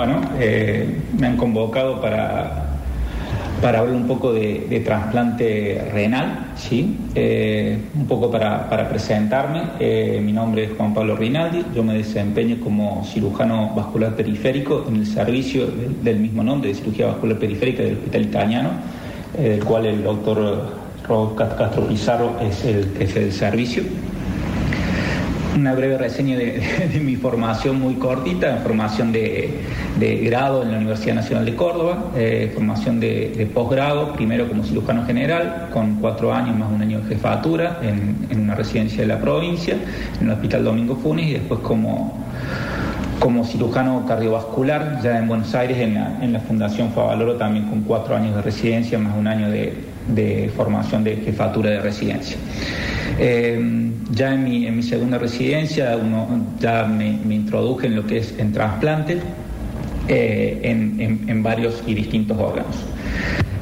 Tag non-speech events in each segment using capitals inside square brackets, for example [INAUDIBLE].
Bueno, eh, me han convocado para, para hablar un poco de, trasplante renal, ¿sí? Eh, un poco para, presentarme. Eh, mi nombre es Juan Pablo Rinaldi, yo me desempeño como cirujano vascular periférico en el servicio del, mismo nombre, de cirugía vascular periférica del Hospital Italiano, del cual el doctor Rob Castro Pizarro es el jefe del servicio una breve reseña de, mi formación muy cortita, formación de, grado en la Universidad Nacional de Córdoba, eh, formación de, posgrado, primero como cirujano general, con cuatro años más un año de jefatura en, una residencia de la provincia, en el Hospital Domingo Funes, y después como, como cirujano cardiovascular ya en Buenos Aires, en la, en la Fundación Favaloro, también con cuatro años de residencia más un año de formación de jefatura de residencia. Eh, ya en mi, segunda residencia uno, ya me, me, introduje en lo que es en trasplante eh, en, varios y distintos órganos.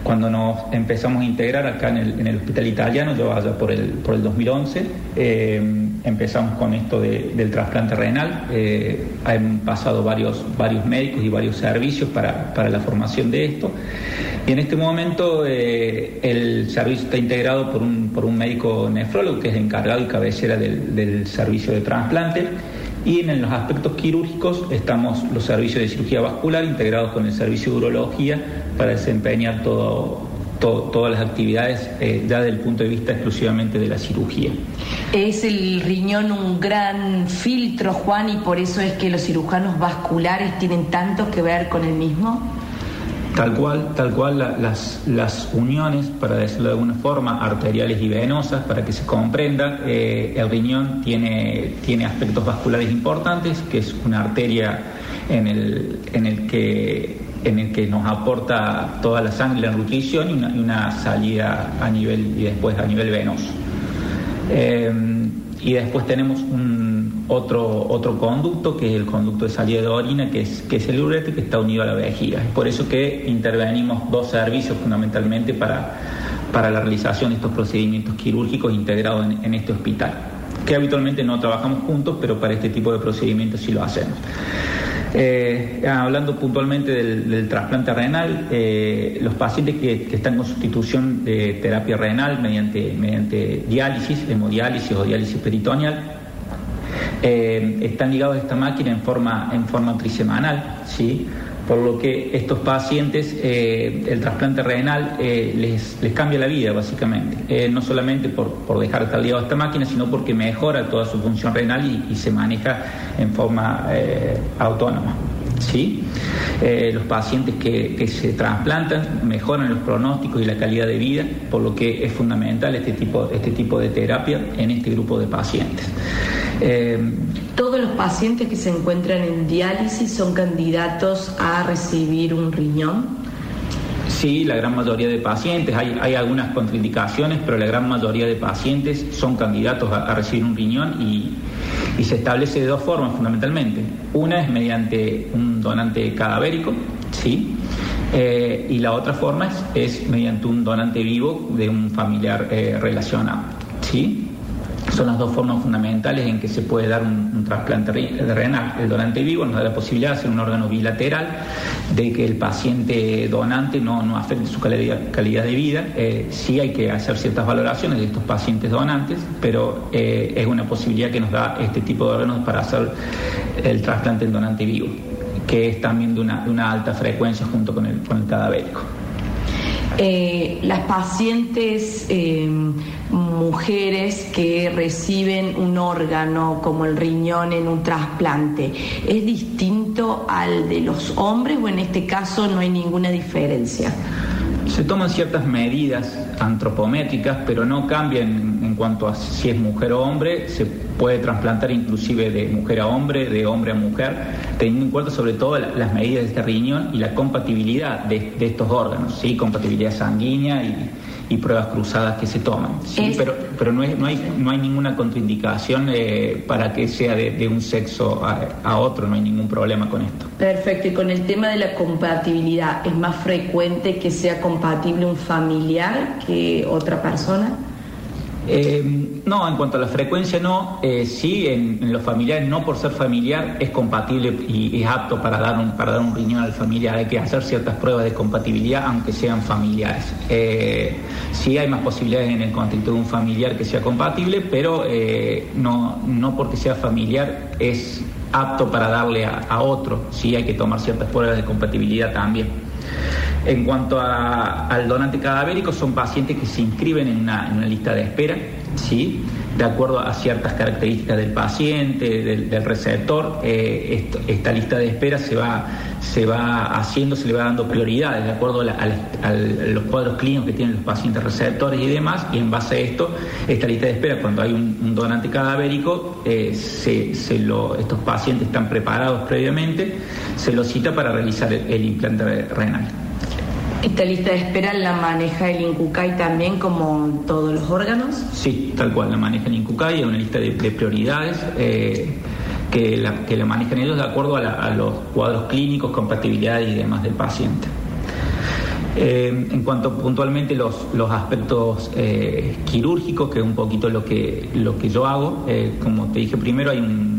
Cuando nos empezamos a integrar acá en el, hospital italiano, yo allá por el, por el 2011, eh, empezamos con esto del trasplante renal. han pasado varios, médicos y varios servicios para la formación de esto. Y en este momento eh, el servicio está integrado por un, por un médico nefrólogo que es encargado y cabecera del, servicio de trasplante. Y en los aspectos quirúrgicos estamos los servicios de cirugía vascular integrados con el servicio de urología para desempeñar todas las actividades eh, ya desde el punto de vista exclusivamente de la cirugía. ¿Es el riñón un gran filtro, Juan, y por eso es que los cirujanos vasculares tienen tanto que ver con el mismo? Tal cual, tal cual las, las, uniones, para decirlo de alguna forma, arteriales y venosas, para que se comprenda, eh, el riñón tiene, tiene aspectos vasculares importantes, que es una arteria en el, en el que en el que nos aporta toda la sangre, la nutrición y una, y una salida a nivel y después a nivel venoso. Eh, y después tenemos un otro, otro conducto, que es el conducto de salida de orina, que es, que es el uretre, que está unido a la vejiga. Es por eso que intervenimos dos servicios fundamentalmente para, para la realización de estos procedimientos quirúrgicos integrados en, este hospital, que habitualmente no trabajamos juntos, pero para este tipo de procedimientos sí lo hacemos. Eh, hablando puntualmente del, trasplante renal, eh, los pacientes que, que, están con sustitución de terapia renal mediante, mediante diálisis, hemodiálisis o diálisis peritoneal, eh, están ligados a esta máquina en forma, en forma trisemanal, ¿sí? por lo que estos pacientes eh, el trasplante renal eh, les, les, cambia la vida básicamente, no solamente por, por, dejar de estar ligado a esta máquina, sino porque mejora toda su función renal y, se maneja en forma autónoma. ¿Sí? los pacientes que, que, se trasplantan mejoran los pronósticos y la calidad de vida, por lo que es fundamental este tipo, este tipo de terapia en este grupo de pacientes. Eh, ¿Todos los pacientes que se encuentran en diálisis son candidatos a recibir un riñón? Sí, la gran mayoría de pacientes, hay, algunas contraindicaciones, pero la gran mayoría de pacientes son candidatos a, recibir un riñón y, se establece de dos formas fundamentalmente. Una es mediante un donante cadavérico, ¿sí? Eh, y la otra forma es, mediante un donante vivo de un familiar eh, relacionado, ¿sí? Son las dos formas fundamentales en que se puede dar un, trasplante renal. El donante vivo nos da la posibilidad de hacer un órgano bilateral, de que el paciente donante no, no afecte su calidad, calidad de vida. Eh, sí hay que hacer ciertas valoraciones de estos pacientes donantes, pero eh, es una posibilidad que nos da este tipo de órganos para hacer el trasplante en donante vivo, que es también de una, de una alta frecuencia junto con el, con el cadavérico. Eh, las pacientes mujeres que reciben un órgano como el riñón en un trasplante, ¿es distinto al de los hombres o en este caso no hay ninguna diferencia? Se toman ciertas medidas antropométricas, pero no cambian en cuanto a si es mujer o hombre. Se puede trasplantar inclusive de mujer a hombre, de hombre a mujer, teniendo en cuenta sobre todo las medidas de este riñón y la compatibilidad de, estos órganos, ¿sí? compatibilidad sanguínea y, pruebas cruzadas que se toman. ¿sí? Pero, pero no, no, hay, no hay ninguna contraindicación eh, para que sea de, un sexo a, otro, no hay ningún problema con esto. Perfecto, y con el tema de la compatibilidad, ¿es más frecuente que sea compatible un familiar que otra persona? Eh, no, en cuanto a la frecuencia no, eh, sí, en, los familiares no por ser familiar es compatible y, es apto para dar, un, para dar un riñón al familiar, hay que hacer ciertas pruebas de compatibilidad aunque sean familiares. Eh, sí hay más posibilidades en el contexto de un familiar que sea compatible, pero no, no porque sea familiar es apto para darle a, otro, sí hay que tomar ciertas pruebas de compatibilidad también. En cuanto al donante cadavérico, son pacientes que se inscriben en una, lista de espera, ¿sí? de acuerdo a ciertas características del paciente, del, receptor. Eh, esta lista de espera se va, se va haciendo, se le va dando prioridades de acuerdo a, los cuadros clínicos que tienen los pacientes receptores y demás, y en base a esto, esta lista de espera, cuando hay un, donante cadavérico, eh, se, estos pacientes están preparados previamente, se los cita para realizar el implante renal. ¿Esta lista de espera la maneja el INCUCAI también como todos los órganos? Sí, tal cual, la maneja el INCUCAI, hay una lista de, prioridades eh, que, la, que la manejan ellos de acuerdo a, los cuadros clínicos, compatibilidades y demás del paciente. Eh, en cuanto puntualmente los, los aspectos eh, quirúrgicos, que es un poquito lo que, lo que yo hago, como te dije primero, hay un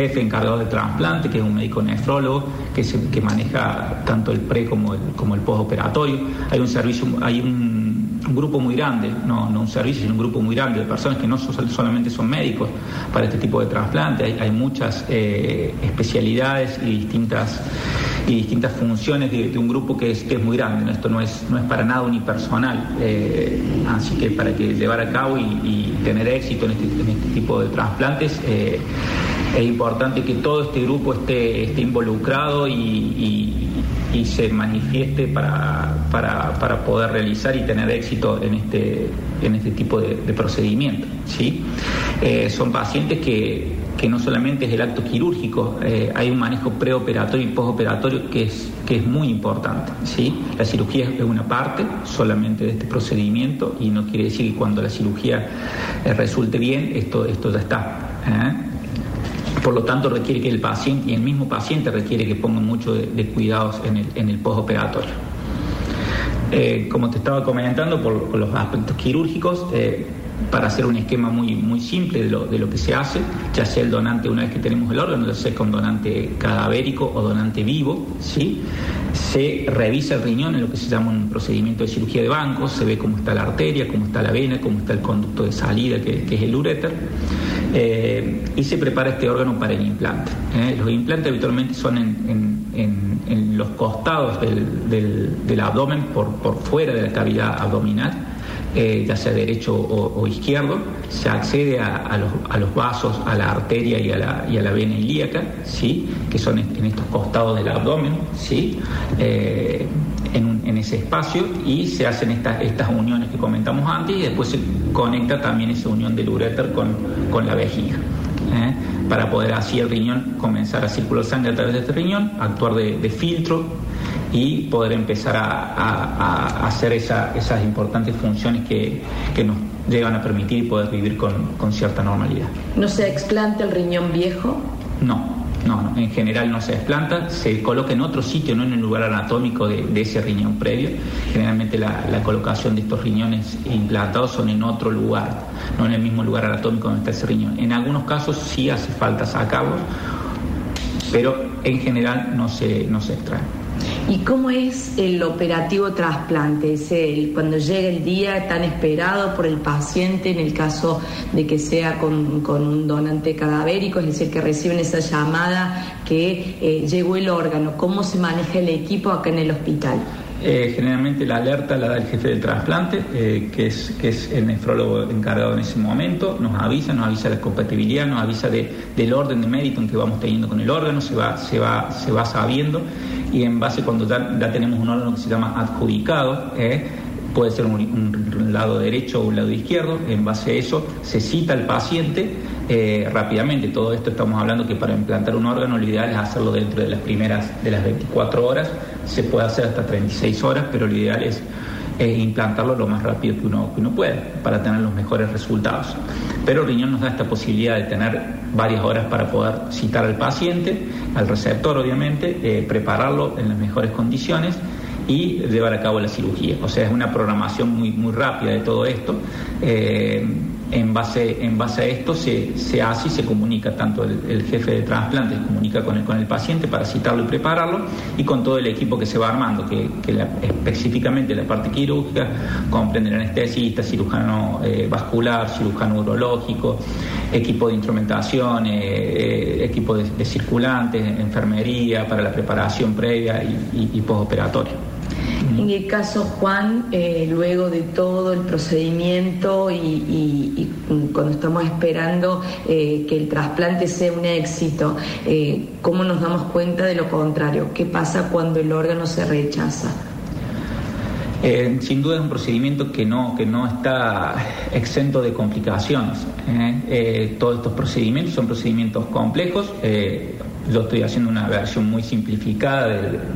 jefe encargado de trasplante, que es un médico nefrólogo, que, se, que maneja tanto el pre como el, como el postoperatorio. Hay un servicio, hay un, grupo muy grande, no, no un servicio, sino un grupo muy grande de personas que no solamente son médicos para este tipo de trasplante. Hay, muchas eh, especialidades y distintas y distintas funciones de, un grupo que es, que es muy grande. Esto no es, no es para nada unipersonal. Eh, así que para que llevar a cabo y, tener éxito en este, en este tipo de trasplantes, eh, es importante que todo este grupo esté, esté involucrado y, se manifieste para, para, poder realizar y tener éxito en este, en este tipo de, procedimiento. ¿sí? Eh, son pacientes que, no solamente es el acto quirúrgico, eh, hay un manejo preoperatorio y postoperatorio que es, que es muy importante. ¿sí? La cirugía es una parte solamente de este procedimiento y no quiere decir que cuando la cirugía eh, resulte bien, esto, esto ya está. Por lo tanto, requiere que el paciente y el mismo paciente requiere que pongan mucho de, cuidados en el, en el postoperatorio. Eh, como te estaba comentando, por, los aspectos quirúrgicos, eh, para hacer un esquema muy, muy simple de lo, de lo, que se hace, ya sea el donante una vez que tenemos el órgano, ya sea con donante cadavérico o donante vivo, ¿sí? se revisa el riñón en lo que se llama un procedimiento de cirugía de banco, se ve cómo está la arteria, cómo está la vena, cómo está el conducto de salida, que, es el uréter, eh, y se prepara este órgano para el implante. ¿eh? Los implantes habitualmente son en, los costados del, abdomen, por, por fuera de la cavidad abdominal, eh, ya sea derecho o, izquierdo, se accede a, los, vasos, a la arteria y a la, vena ilíaca, ¿sí? que son en estos costados del abdomen, ¿sí? Eh, en, ese espacio y se hacen estas, estas uniones que comentamos antes y después se conecta también esa unión del uréter con, con la vejiga. ¿eh? para poder así el riñón comenzar a circular sangre a través de este riñón, actuar de filtro y poder empezar a, hacer esas importantes funciones que, nos llegan a permitir poder vivir con, cierta normalidad. ¿No se explanta el riñón viejo? No, no, en general no se desplanta, se coloca en otro sitio, no en el lugar anatómico de, ese riñón previo. Generalmente la, colocación de estos riñones implantados son en otro lugar, no en el mismo lugar anatómico donde está ese riñón. En algunos casos sí hace falta sacarlos, pero en general no se, no se extraen. ¿Y cómo es el operativo trasplante? Es el, cuando llega el día tan esperado por el paciente, en el caso de que sea con, un donante cadavérico, es decir, que reciben esa llamada que eh, llegó el órgano. ¿Cómo se maneja el equipo acá en el hospital? Eh, generalmente la alerta la da el jefe del trasplante, eh, que, es, que es el nefrólogo encargado en ese momento, nos avisa, nos avisa la compatibilidad, nos avisa del orden de mérito que vamos teniendo con el órgano, se va, se va, se va sabiendo. Y en base cuando ya, ya tenemos un órgano que se llama adjudicado, eh, puede ser un, lado derecho o un lado izquierdo, en base a eso se cita al paciente eh, rápidamente. Todo esto estamos hablando que para implantar un órgano lo ideal es hacerlo dentro de las primeras de las 24 horas, se puede hacer hasta 36 horas, pero lo ideal es implantarlo lo más rápido que uno, que uno pueda para tener los mejores resultados. Pero el riñón nos da esta posibilidad de tener varias horas para poder citar al paciente, al receptor obviamente, eh, prepararlo en las mejores condiciones y llevar a cabo la cirugía. O sea, es una programación muy, muy rápida de todo esto. Eh, en base, en base a esto se, se hace y se comunica, tanto el, jefe de trasplante comunica con el, con el paciente para citarlo y prepararlo, y con todo el equipo que se va armando, que, específicamente la parte quirúrgica comprende el anestesista, cirujano eh, vascular, cirujano urológico, equipo de instrumentación, eh, equipo de, circulantes, enfermería para la preparación previa y, y, postoperatoria. En el caso Juan, eh, luego de todo el procedimiento y, cuando estamos esperando eh, que el trasplante sea un éxito, eh, ¿cómo nos damos cuenta de lo contrario? ¿Qué pasa cuando el órgano se rechaza? sin duda es un procedimiento que no, que no está exento de complicaciones. todos estos procedimientos son procedimientos complejos yo estoy haciendo una versión muy simplificada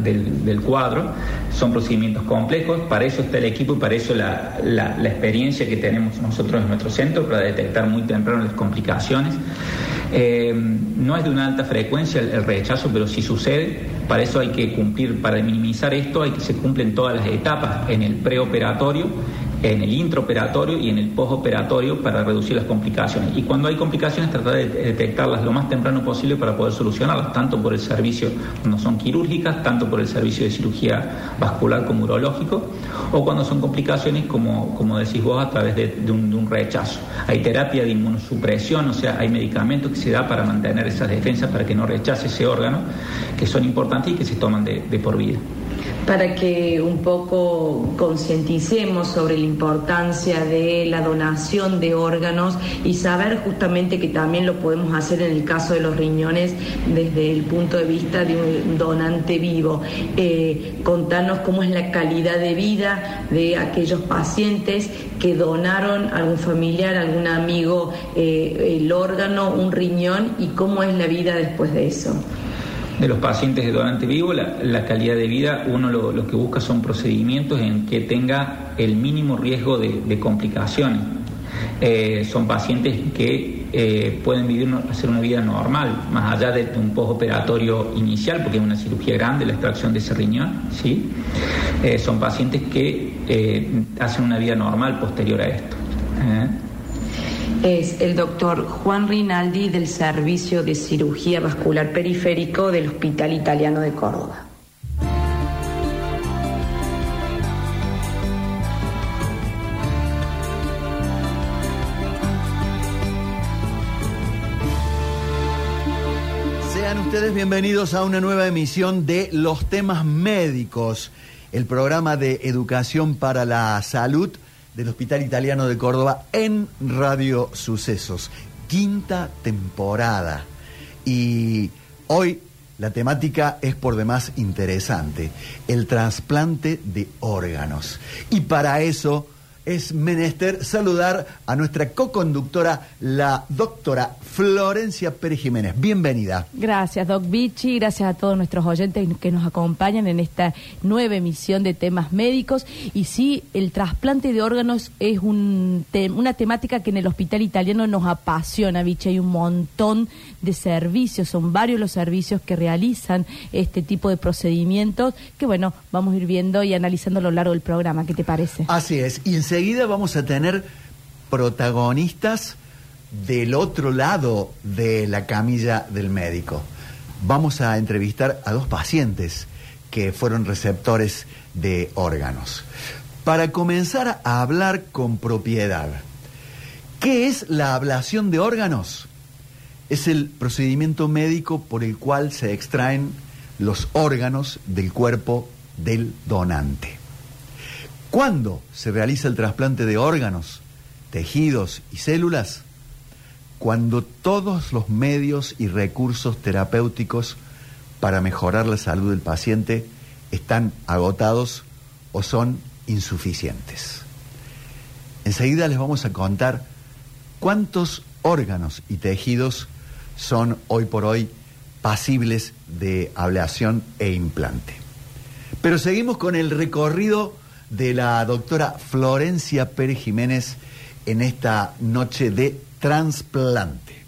del, cuadro. Son procedimientos complejos, para eso está el equipo y para eso la, experiencia que tenemos nosotros en nuestro centro para detectar muy temprano las complicaciones. Eh, no es de una alta frecuencia el, rechazo, pero si sucede. Para eso hay que cumplir, para minimizar esto, hay que se cumplen todas las etapas en el preoperatorio en el intraoperatorio y en el postoperatorio para reducir las complicaciones. Y cuando hay complicaciones, tratar de detectarlas lo más temprano posible para poder solucionarlas, tanto por el servicio cuando son quirúrgicas, tanto por el servicio de cirugía vascular como urológico, o cuando son complicaciones, como, como decís vos, a través de, un, rechazo. Hay terapia de inmunosupresión, o sea, hay medicamentos que se da para mantener esas defensas para que no rechace ese órgano, que son importantes y que se toman de por vida para que un poco concienticemos sobre la importancia de la donación de órganos y saber justamente que también lo podemos hacer en el caso de los riñones desde el punto de vista de un donante vivo. Eh, contarnos cómo es la calidad de vida de aquellos pacientes que donaron a algún familiar, algún amigo eh, el órgano, un riñón y cómo es la vida después de eso de los pacientes de donante vivo, la, calidad de vida, uno lo, que busca son procedimientos en que tenga el mínimo riesgo de, complicaciones. Eh, son pacientes que eh, pueden vivir, hacer una vida normal, más allá de un postoperatorio inicial, porque es una cirugía grande, la extracción de ese riñón, ¿sí? Eh, son pacientes que hacen una vida normal posterior a esto es el doctor Juan Rinaldi del Servicio de Cirugía Vascular Periférico del Hospital Italiano de Córdoba. Sean ustedes bienvenidos a una nueva emisión de Los temas médicos, el programa de educación para la salud del Hospital Italiano de Córdoba en Radio Sucesos. Quinta temporada. Y hoy la temática es por demás interesante, el trasplante de órganos. Y para eso es menester saludar a nuestra co-conductora, la doctora Florencia Pérez Jiménez. Bienvenida. Gracias, Doc Vichy. Gracias a todos nuestros oyentes que nos acompañan en esta nueva emisión de temas médicos. Y sí, el trasplante de órganos es un una temática que en el hospital italiano nos apasiona, Vichy. Hay un montón de servicios, son varios los servicios que realizan este tipo de procedimientos que, bueno, vamos a ir viendo y analizando a lo largo del programa. ¿Qué te parece? Así es. Y enseguida vamos a tener protagonistas del otro lado de la camilla del médico. Vamos a entrevistar a dos pacientes que fueron receptores de órganos. Para comenzar a hablar con propiedad, ¿qué es la ablación de órganos? Es el procedimiento médico por el cual se extraen los órganos del cuerpo del donante. ¿Cuándo se realiza el trasplante de órganos, tejidos y células? Cuando todos los medios y recursos terapéuticos para mejorar la salud del paciente están agotados o son insuficientes. Enseguida les vamos a contar cuántos órganos y tejidos son hoy por hoy pasibles de ablación e implante. Pero seguimos con el recorrido de la doctora Florencia Pérez Jiménez en esta noche de trasplante.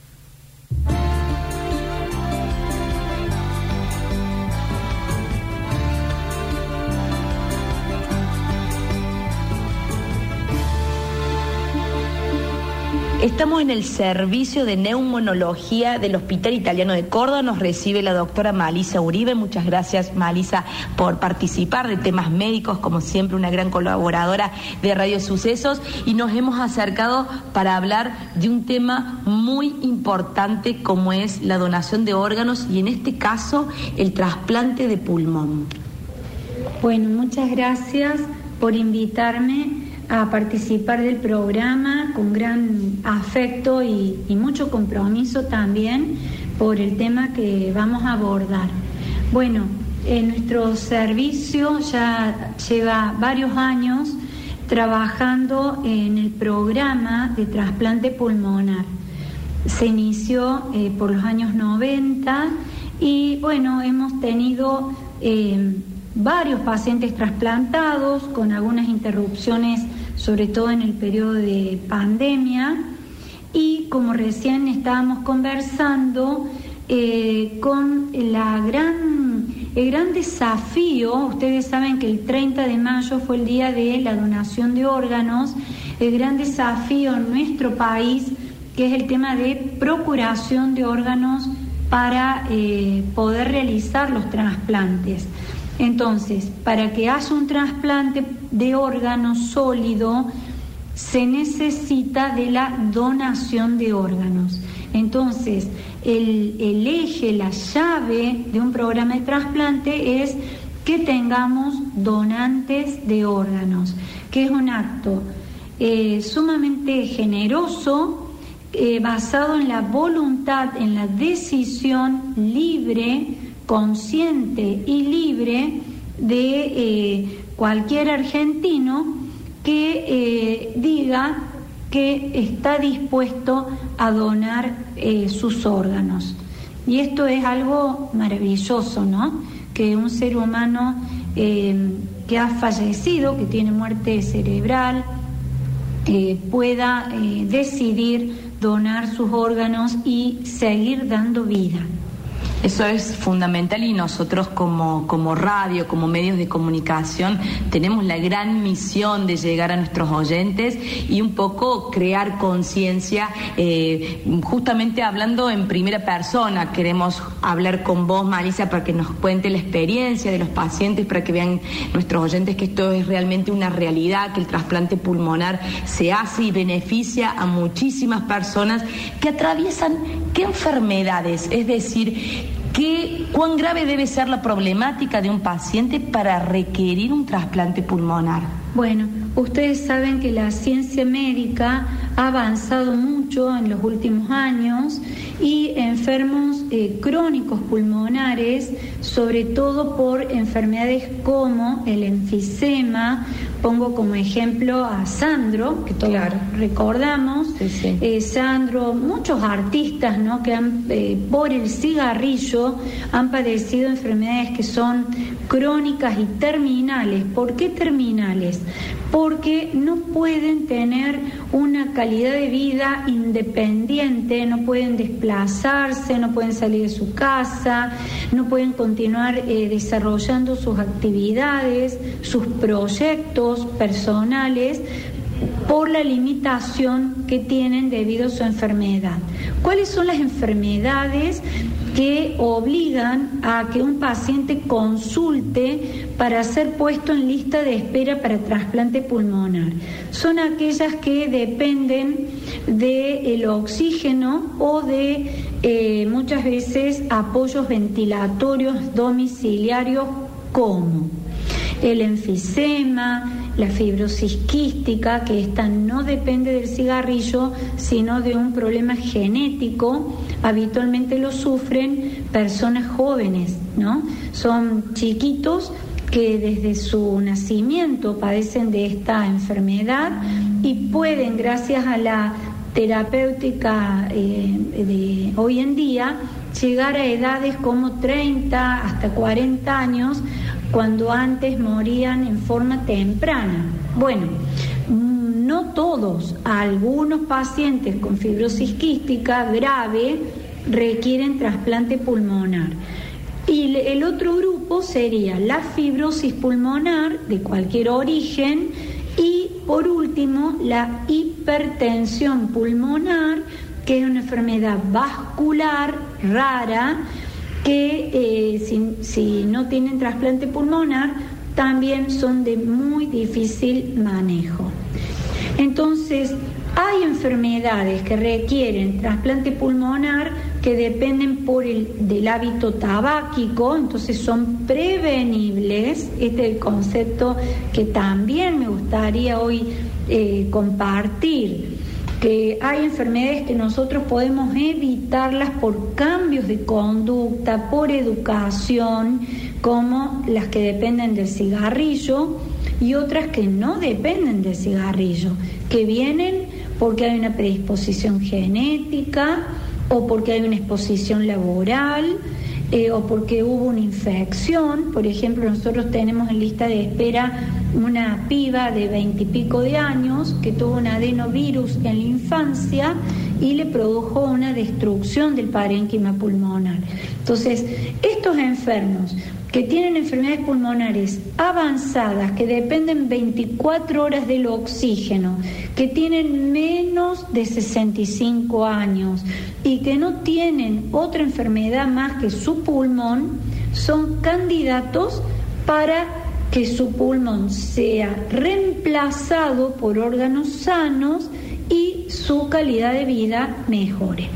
Estamos en el servicio de neumonología del Hospital Italiano de Córdoba. Nos recibe la doctora Malisa Uribe. Muchas gracias, Malisa, por participar de temas médicos, como siempre, una gran colaboradora de Radio Sucesos. Y nos hemos acercado para hablar de un tema muy importante como es la donación de órganos y, en este caso, el trasplante de pulmón. Bueno, muchas gracias por invitarme a participar del programa con gran afecto y, mucho compromiso también por el tema que vamos a abordar. Bueno, en nuestro servicio ya lleva varios años trabajando en el programa de trasplante pulmonar. Se inició eh, por los años 90 y bueno, hemos tenido eh, varios pacientes trasplantados con algunas interrupciones sobre todo en el periodo de pandemia. Y como recién estábamos conversando, eh, con la gran, el gran desafío, ustedes saben que el 30 de mayo fue el día de la donación de órganos, el gran desafío en nuestro país, que es el tema de procuración de órganos para eh, poder realizar los trasplantes. Entonces, para que haya un trasplante de órgano sólido, se necesita de la donación de órganos. Entonces, el, eje, la llave de un programa de trasplante es que tengamos donantes de órganos, que es un acto eh, sumamente generoso, eh, basado en la voluntad, en la decisión libre, consciente y libre de eh, cualquier argentino que eh, diga que está dispuesto a donar eh, sus órganos. Y esto es algo maravilloso, ¿no? Que un ser humano que ha fallecido, que tiene muerte cerebral, pueda decidir donar sus órganos y seguir dando vida. Eso es fundamental y nosotros como, como radio, como medios de comunicación, tenemos la gran misión de llegar a nuestros oyentes y un poco crear conciencia, eh, justamente hablando en primera persona. Queremos hablar con vos, Marisa, para que nos cuente la experiencia de los pacientes, para que vean nuestros oyentes que esto es realmente una realidad, que el trasplante pulmonar se hace y beneficia a muchísimas personas que atraviesan qué enfermedades, es decir, ¿Qué, ¿Cuán grave debe ser la problemática de un paciente para requerir un trasplante pulmonar? Bueno, ustedes saben que la ciencia médica ha avanzado mucho en los últimos años y enfermos eh, crónicos pulmonares, sobre todo por enfermedades como el enfisema, pongo como ejemplo a Sandro, que todos recordamos, eh, Sandro, muchos artistas ¿no? que han, eh, por el cigarrillo han padecido enfermedades que son crónicas y terminales. ¿Por qué terminales? Porque no pueden tener una calidad de vida independiente, no pueden desplazarse, no pueden salir de su casa, no pueden continuar eh, desarrollando sus actividades, sus proyectos personales por la limitación que tienen debido a su enfermedad. ¿Cuáles son las enfermedades que obligan a que un paciente consulte para ser puesto en lista de espera para trasplante pulmonar. Son aquellas que dependen del oxígeno o de eh, muchas veces apoyos ventilatorios domiciliarios como el enfisema, la fibrosis quística, que esta no depende del cigarrillo, sino de un problema genético, habitualmente lo sufren personas jóvenes, ¿no? Son chiquitos que desde su nacimiento padecen de esta enfermedad y pueden, gracias a la terapéutica eh, de hoy en día, llegar a edades como 30 hasta 40 años cuando antes morían en forma temprana. Bueno, no todos, algunos pacientes con fibrosis quística grave requieren trasplante pulmonar. Y el otro grupo sería la fibrosis pulmonar de cualquier origen y por último, la hipertensión pulmonar, que es una enfermedad vascular rara, que eh, si, no tienen trasplante pulmonar, también son de muy difícil manejo. Entonces, hay enfermedades que requieren trasplante pulmonar que dependen por el, del hábito tabáquico, entonces son prevenibles. Este es el concepto que también me gustaría hoy eh, compartir que hay enfermedades que nosotros podemos evitarlas por cambios de conducta, por educación, como las que dependen del cigarrillo y otras que no dependen del cigarrillo, que vienen porque hay una predisposición genética, o porque hay una exposición laboral eh, o porque hubo una infección. Por ejemplo, nosotros tenemos en lista de espera una piba de veintipico de años que tuvo un adenovirus en la infancia y le produjo una destrucción del parénquima pulmonar. Entonces, estos enfermos que tienen enfermedades pulmonares avanzadas, que dependen 24 horas del oxígeno, que tienen menos de 65 años y que no tienen otra enfermedad más que su pulmón, son candidatos para que su pulmón sea reemplazado por órganos sanos y su calidad de vida mejore.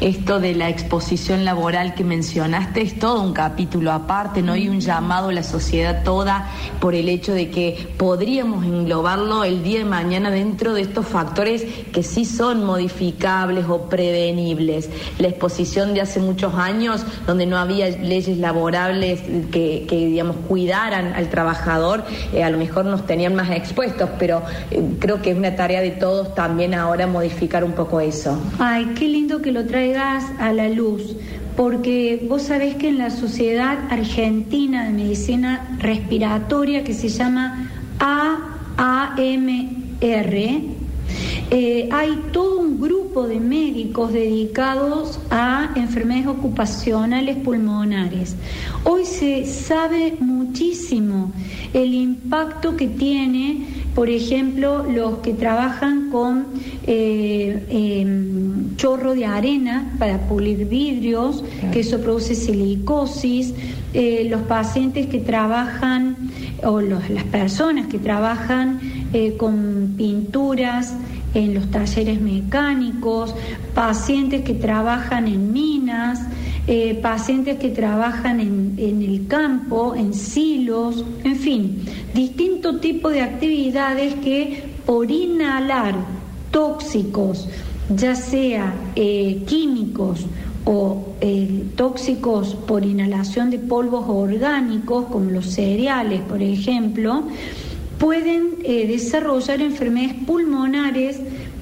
Esto de la exposición laboral que mencionaste es todo un capítulo aparte, ¿no? hay un llamado a la sociedad toda por el hecho de que podríamos englobarlo el día de mañana dentro de estos factores que sí son modificables o prevenibles. La exposición de hace muchos años, donde no había leyes laborables que, digamos, cuidaran al trabajador, eh, a lo mejor nos tenían más expuestos, pero eh, creo que es una tarea de todos también ahora modificar un poco eso. Ay, qué lindo que lo trae a la luz, porque vos sabés que en la Sociedad Argentina de Medicina Respiratoria, que se llama AAMR, eh, hay todo un grupo de médicos dedicados a enfermedades ocupacionales pulmonares. Hoy se sabe muchísimo el impacto que tiene, por ejemplo, los que trabajan con eh, em, chorro de arena para pulir vidrios, que eso produce silicosis, eh, los pacientes que trabajan o las personas que trabajan con pinturas en los talleres mecánicos, pacientes que trabajan en minas, eh, pacientes que trabajan en, el campo, en silos, en fin, distinto tipo de actividades que por inhalar tóxicos, ya sea eh, químicos o eh, tóxicos por inhalación de polvos orgánicos, como los cereales, por ejemplo, pueden eh, desarrollar enfermedades pulmonares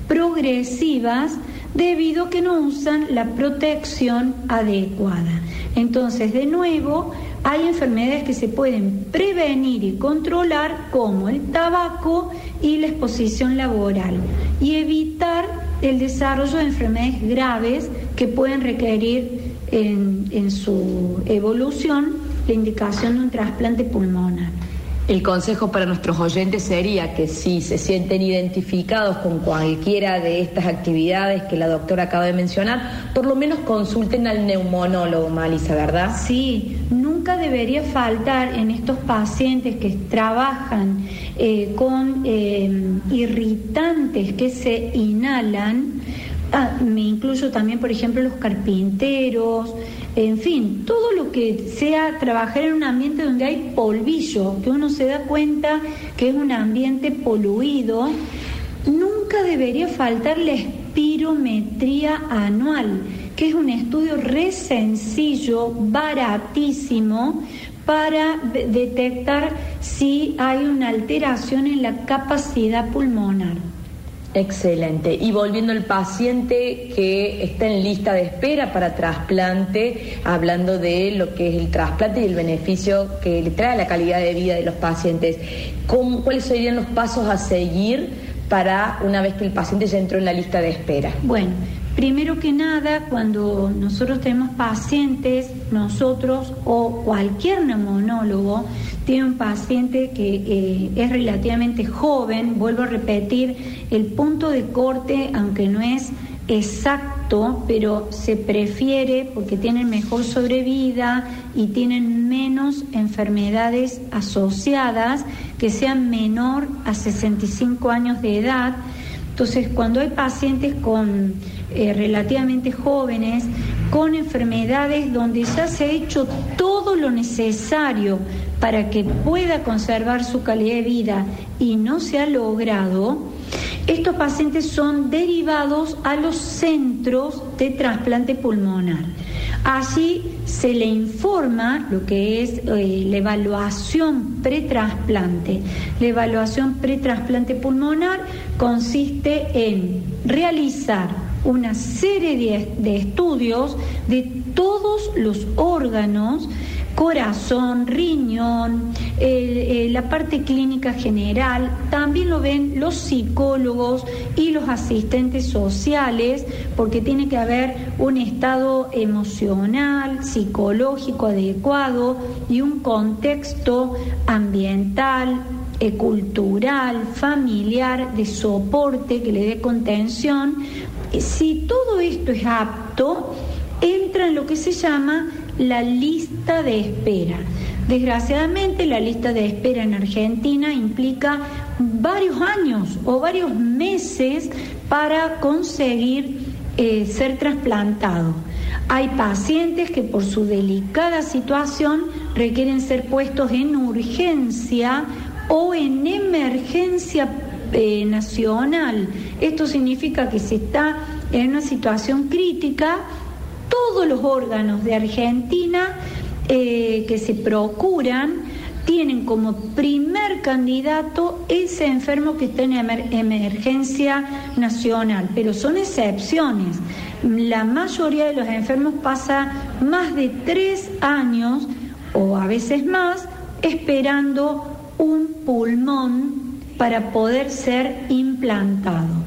progresivas debido a que no usan la protección adecuada. Entonces, de nuevo, hay enfermedades que se pueden prevenir y controlar como el tabaco y la exposición laboral y evitar el desarrollo de enfermedades graves que pueden requerir en, en su evolución la indicación de un trasplante pulmonar. El consejo para nuestros oyentes sería que si se sienten identificados con cualquiera de estas actividades que la doctora acaba de mencionar, por lo menos consulten al neumonólogo, Malisa, ¿verdad? Sí, nunca debería faltar en estos pacientes que trabajan eh, con eh, irritantes que se inhalan. Ah, me incluyo también, por ejemplo, los carpinteros, en fin, todo lo que sea trabajar en un ambiente donde hay polvillo, que uno se da cuenta que es un ambiente poluido, nunca debería faltar la espirometría anual, que es un estudio re sencillo, baratísimo, para detectar si hay una alteración en la capacidad pulmonar. Excelente. Y volviendo al paciente que está en lista de espera para trasplante, hablando de lo que es el trasplante y el beneficio que le trae a la calidad de vida de los pacientes, ¿cuáles serían los pasos a seguir para una vez que el paciente ya entró en la lista de espera? Bueno, Primero que nada, cuando nosotros tenemos pacientes, nosotros o cualquier neumonólogo tiene un paciente que eh, es relativamente joven, vuelvo a repetir, el punto de corte, aunque no es exacto, pero se prefiere porque tienen mejor sobrevida y tienen menos enfermedades asociadas, que sean menor a 65 años de edad. Entonces, cuando hay pacientes con eh, relativamente jóvenes, con enfermedades donde ya se ha hecho todo lo necesario para que pueda conservar su calidad de vida y no se ha logrado, estos pacientes son derivados a los centros de trasplante pulmonar. Allí se le informa lo que es eh, la evaluación pretrasplante. La evaluación pretrasplante pulmonar consiste en realizar una serie de estudios de todos los órganos corazón, riñón, la parte clínica general, también lo ven los psicólogos y los asistentes sociales, porque tiene que haber un estado emocional, psicológico adecuado y un contexto ambiental, eh, cultural, familiar, de soporte que le dé contención. Si todo esto es apto, entra en lo que se llama la lista de espera. Desgraciadamente la lista de espera en Argentina implica varios años o varios meses para conseguir eh, ser trasplantado. Hay pacientes que por su delicada situación requieren ser puestos en urgencia o en emergencia nacional. Esto significa que se está en una situación crítica todos los órganos de Argentina eh, que se procuran tienen como primer candidato ese enfermo que está en emergencia nacional, pero son excepciones. La mayoría de los enfermos pasa más de tres años o a veces más esperando un pulmón para poder ser implantado.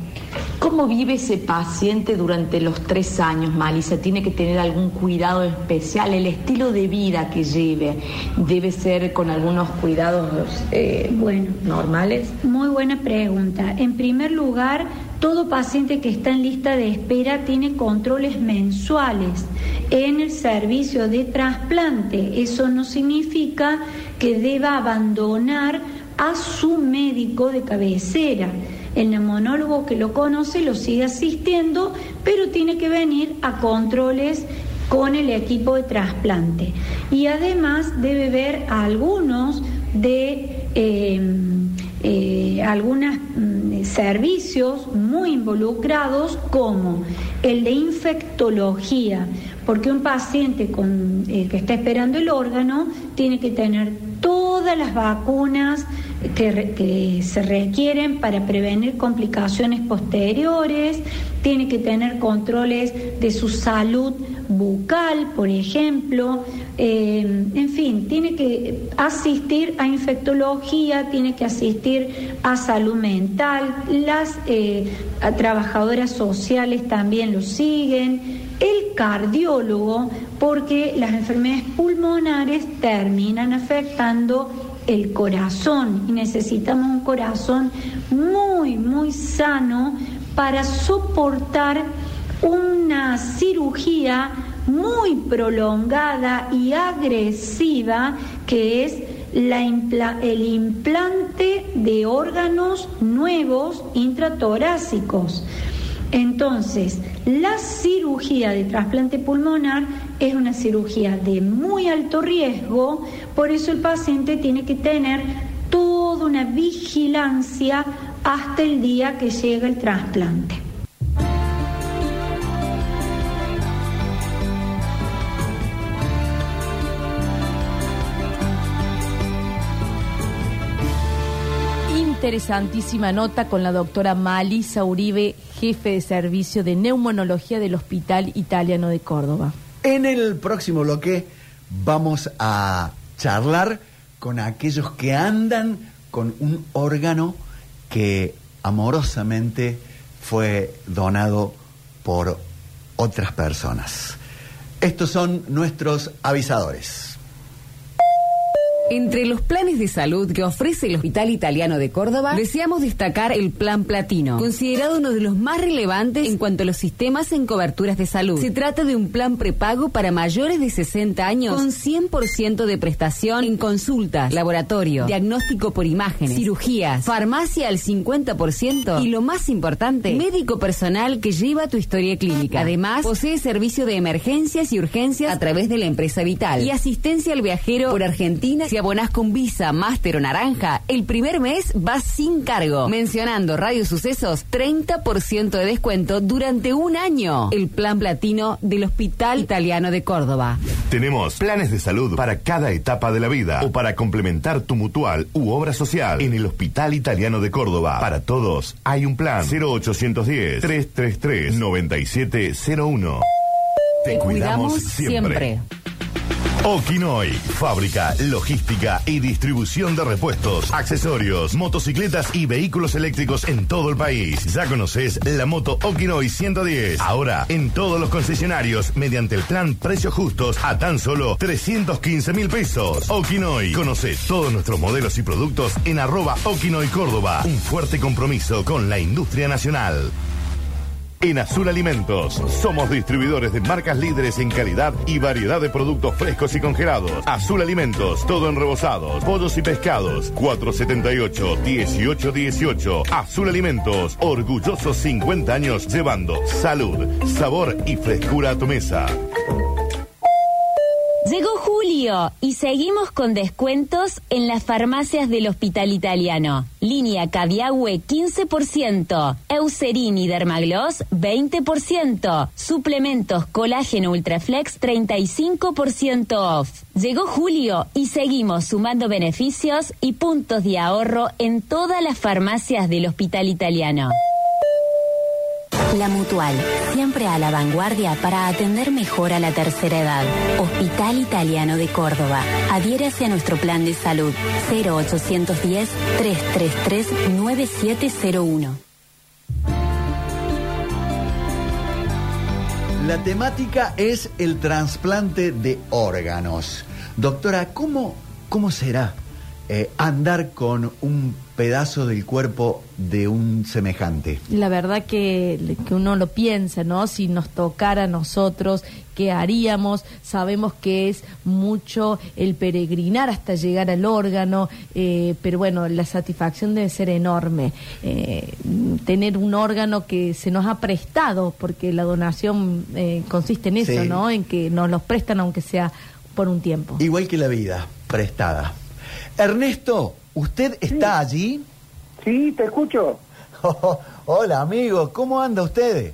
¿Cómo vive ese paciente durante los tres años, Malisa? ¿Tiene que tener algún cuidado especial? ¿El estilo de vida que lleve debe ser con algunos cuidados eh, bueno, normales? Muy buena pregunta. En primer lugar, todo paciente que está en lista de espera tiene controles mensuales en el servicio de trasplante. Eso no significa que deba abandonar a su médico de cabecera el neumonólogo que lo conoce lo sigue asistiendo, pero tiene que venir a controles con el equipo de trasplante. Y además debe ver a algunos de eh, eh, algunos mm, servicios muy involucrados como el de infectología, porque un paciente eh, que está esperando el órgano tiene que tener todas las vacunas que, se requieren para prevenir complicaciones posteriores, tiene que tener controles de su salud bucal, por ejemplo, eh, en fin, tiene que asistir a infectología, tiene que asistir a salud mental, las eh, trabajadoras sociales también lo siguen, el cardiólogo, porque las enfermedades pulmonares terminan afectando el corazón y necesitamos un corazón muy, muy sano para soportar una cirugía muy prolongada y agresiva que es el implante de órganos nuevos intratorácicos. Entonces, la cirugía de trasplante pulmonar es una cirugía de muy alto riesgo, por eso el paciente tiene que tener toda una vigilancia hasta el día que llega el trasplante. Interesantísima nota con la doctora Malisa Uribe, jefe de servicio de neumonología del Hospital Italiano de Córdoba. En el próximo bloque vamos a charlar con aquellos que andan con un órgano que amorosamente fue donado por otras personas. Estos son nuestros avisadores. Entre los planes de salud que ofrece el Hospital Italiano de Córdoba, deseamos destacar el Plan Platino, considerado uno de los más relevantes en cuanto a los sistemas en coberturas de salud. Se trata de un plan prepago para mayores de 60 años con 100% de prestación en consultas, laboratorio, diagnóstico por imágenes, cirugías, farmacia al 50% y lo más importante, médico personal que lleva tu historia clínica. Además, posee servicio de emergencias y urgencias a través de la empresa Vital y asistencia al viajero por Argentina si abonás con Visa, Máster o Naranja, el primer mes va sin cargo. Mencionando Radio Sucesos, 30% de descuento durante un año. El plan platino del Hospital Italiano de Córdoba. Tenemos planes de salud para cada etapa de la vida o para complementar tu mutual u obra social en el Hospital Italiano de Córdoba. Para todos hay un plan 0810 333 9701. Te, cuidamos, siempre. Okinoy, fábrica, logística y distribución de repuestos, accesorios, motocicletas y vehículos eléctricos en todo el país. Ya conoces la moto Okinoy 110. Ahora en todos los concesionarios mediante el plan Precios Justos a tan solo 315 mil pesos. Okinoy, conoce todos nuestros modelos y productos en arroba Okinoy Córdoba. Un fuerte compromiso con la industria nacional. En Azul Alimentos somos distribuidores de marcas líderes en calidad y variedad de productos frescos y congelados. Azul Alimentos, todo en rebozados, pollos y pescados. 478-1818. Azul Alimentos, orgullosos 50 años llevando salud, sabor y frescura a tu mesa. Y seguimos con descuentos en las farmacias del Hospital Italiano. Línea Caviagüe 15%, Eucerini Dermagloss 20%, suplementos colágeno Ultraflex 35% off. Llegó julio y seguimos sumando beneficios y puntos de ahorro en todas las farmacias del Hospital Italiano. La Mutual, siempre a la vanguardia para atender mejor a la tercera edad. Hospital Italiano de Córdoba. Adhiérase a nuestro plan de salud 0810-333-9701. La temática es el trasplante de órganos. Doctora, ¿cómo, cómo será eh, andar con un pedazo del cuerpo de un semejante. La verdad que, que, uno lo piensa, ¿no? Si nos tocara a nosotros, ¿qué haríamos? Sabemos que es mucho el peregrinar hasta llegar al órgano, eh, pero bueno, la satisfacción debe ser enorme. Eh, tener un órgano que se nos ha prestado, porque la donación eh, consiste en eso, ¿no? En que nos los prestan aunque sea por un tiempo. Igual que la vida, prestada. Ernesto, ¿usted está allí? Sí, te escucho. [LAUGHS] hola, amigo, ¿cómo anda usted?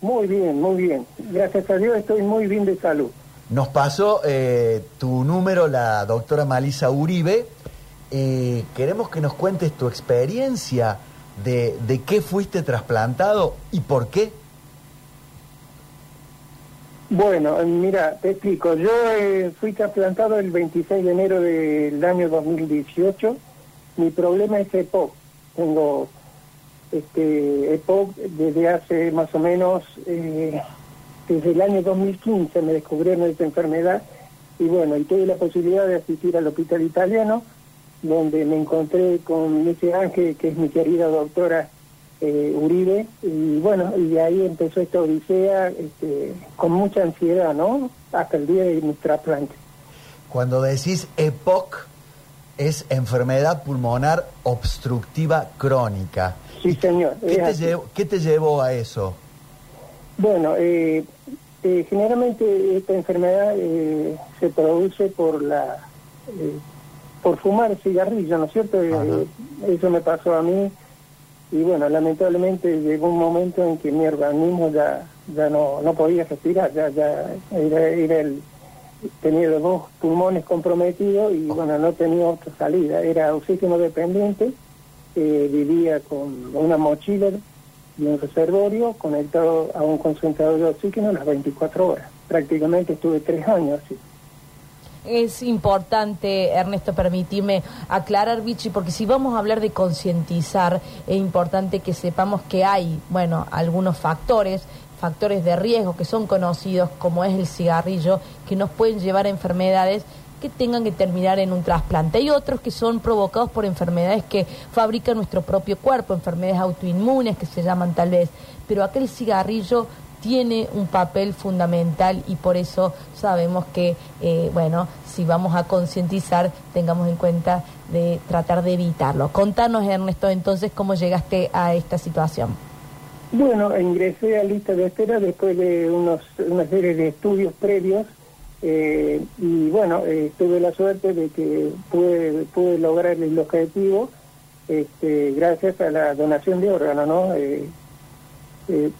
Muy bien, muy bien. Gracias a Dios estoy muy bien de salud. Nos pasó eh, tu número la doctora Malisa Uribe. Eh, queremos que nos cuentes tu experiencia de, de qué fuiste trasplantado y por qué. Bueno, mira, te explico. Yo eh, fui trasplantado el 26 de enero del año 2018. Mi problema es EPOC. Tengo este EPOC desde hace más o menos, eh, desde el año 2015 me descubrieron esta enfermedad y bueno, y tuve la posibilidad de asistir al hospital italiano donde me encontré con ese Ángel, que es mi querida doctora eh, Uribe, y bueno, y de ahí empezó esta odisea este, con mucha ansiedad, ¿no? Hasta el día de mi trasplante. Cuando decís EPOC, es enfermedad pulmonar obstructiva crónica. Sí, señor. ¿Qué, te llevó, ¿Qué te, llevó, a eso? Bueno, eh, eh, generalmente esta enfermedad eh, se produce por la por fumar cigarrillo, ¿no es cierto? eso me pasó a mí y bueno, lamentablemente llegó un momento en que mi organismo ya ya no, no podía respirar, ya ya era, el tenía los dos pulmones comprometidos y bueno, no tenía otra salida, era oxígeno dependiente, eh, vivía con una mochila y un reservorio conectado a un concentrador de oxígeno las 24 horas. Prácticamente estuve tres años así. Es importante, Ernesto, permitirme aclarar, Vichy, porque si vamos a hablar de concientizar, es importante que sepamos que hay, bueno, algunos factores factores de riesgo que son conocidos, como es el cigarrillo, que nos pueden llevar a enfermedades que tengan que terminar en un trasplante. Hay otros que son provocados por enfermedades que fabrica nuestro propio cuerpo, enfermedades autoinmunes que se llaman tal vez, pero aquel cigarrillo tiene un papel fundamental y por eso sabemos que, eh, bueno, si vamos a concientizar, tengamos en cuenta de tratar de evitarlo. Contanos, Ernesto, entonces, cómo llegaste a esta situación. Bueno, ingresé a lista de espera después de unos, una serie de estudios previos eh, y bueno, eh, tuve la suerte de que pude, pude lograr el objetivo este, gracias a la donación de órganos, ¿no? Eh,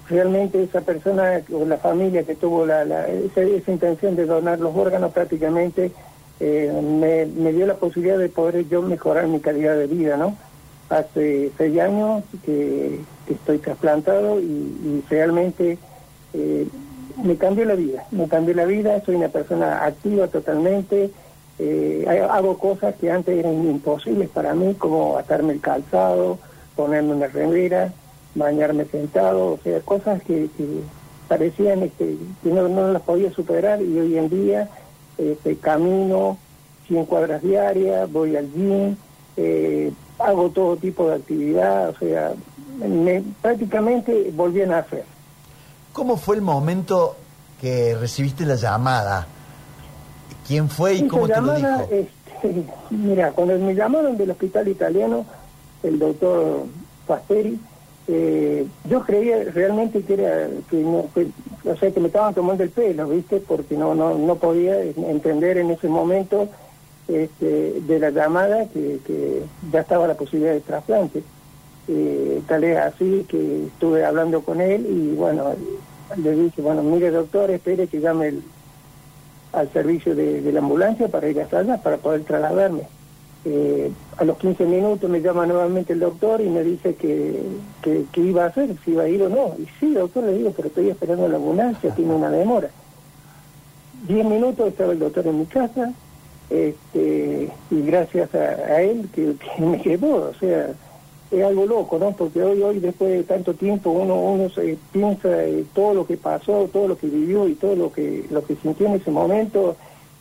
realmente esa persona o la familia que tuvo la, esa, intención de donar los órganos prácticamente me, dio la posibilidad de poder yo mejorar mi calidad de vida, ¿no? Hace seis años que, estoy trasplantado y, realmente me cambió la vida, me cambió la vida, soy una persona activa totalmente, eh, hago cosas que antes eran imposibles para mí, como atarme el calzado, ponerme una remera, bañarme sentado, o sea, cosas que, parecían este, que no, no, las podía superar y hoy en día este, camino 100 cuadras diarias, voy al gym, eh, hago todo tipo de actividad, o sea, me, prácticamente volví a nacer. ¿Cómo fue el momento que recibiste la llamada? ¿Quién fue y cómo te lo dijo? Este, [LAUGHS] mira, cuando me llamaron del hospital italiano, el doctor Pasteri, eh, yo creía realmente que era que no, o sea, que me estaban tomando el pelo, ¿viste? Porque no no no podía entender en ese momento este, de la llamada que, que ya estaba la posibilidad de trasplante. Eh, tal es así que estuve hablando con él y bueno, le dije, bueno, mire doctor, espere que llame al servicio de, la ambulancia para ir a allá, para poder trasladarme. Eh, a los 15 minutos me llama nuevamente el doctor y me dice que, que, iba a hacer, si iba a ir o no. Y sí, doctor, le digo, pero estoy esperando la ambulancia, tiene una demora. Diez minutos estaba el doctor en mi casa, este, y gracias a, él que, [LAUGHS] me llevó, o sea, es algo loco, ¿no? Porque hoy, hoy después de tanto tiempo, uno, uno se piensa todo lo que pasó, todo lo que vivió y todo lo que, lo que sintió en ese momento,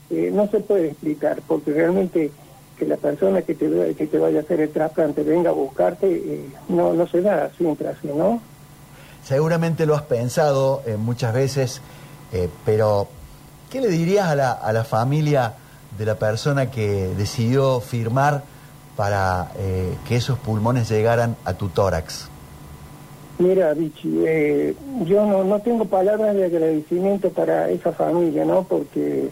eh, no se puede explicar, porque realmente que la persona que te, que te vaya a hacer el trasplante venga a buscarte, eh, no, no se da siempre así, ¿no? Seguramente lo has pensado eh, muchas veces, pero ¿qué le dirías a la, a la familia de la persona que decidió firmar para eh, que esos pulmones llegaran a tu tórax? Mira, Vichy, eh, yo no, no tengo palabras de agradecimiento para esa familia, ¿no? Porque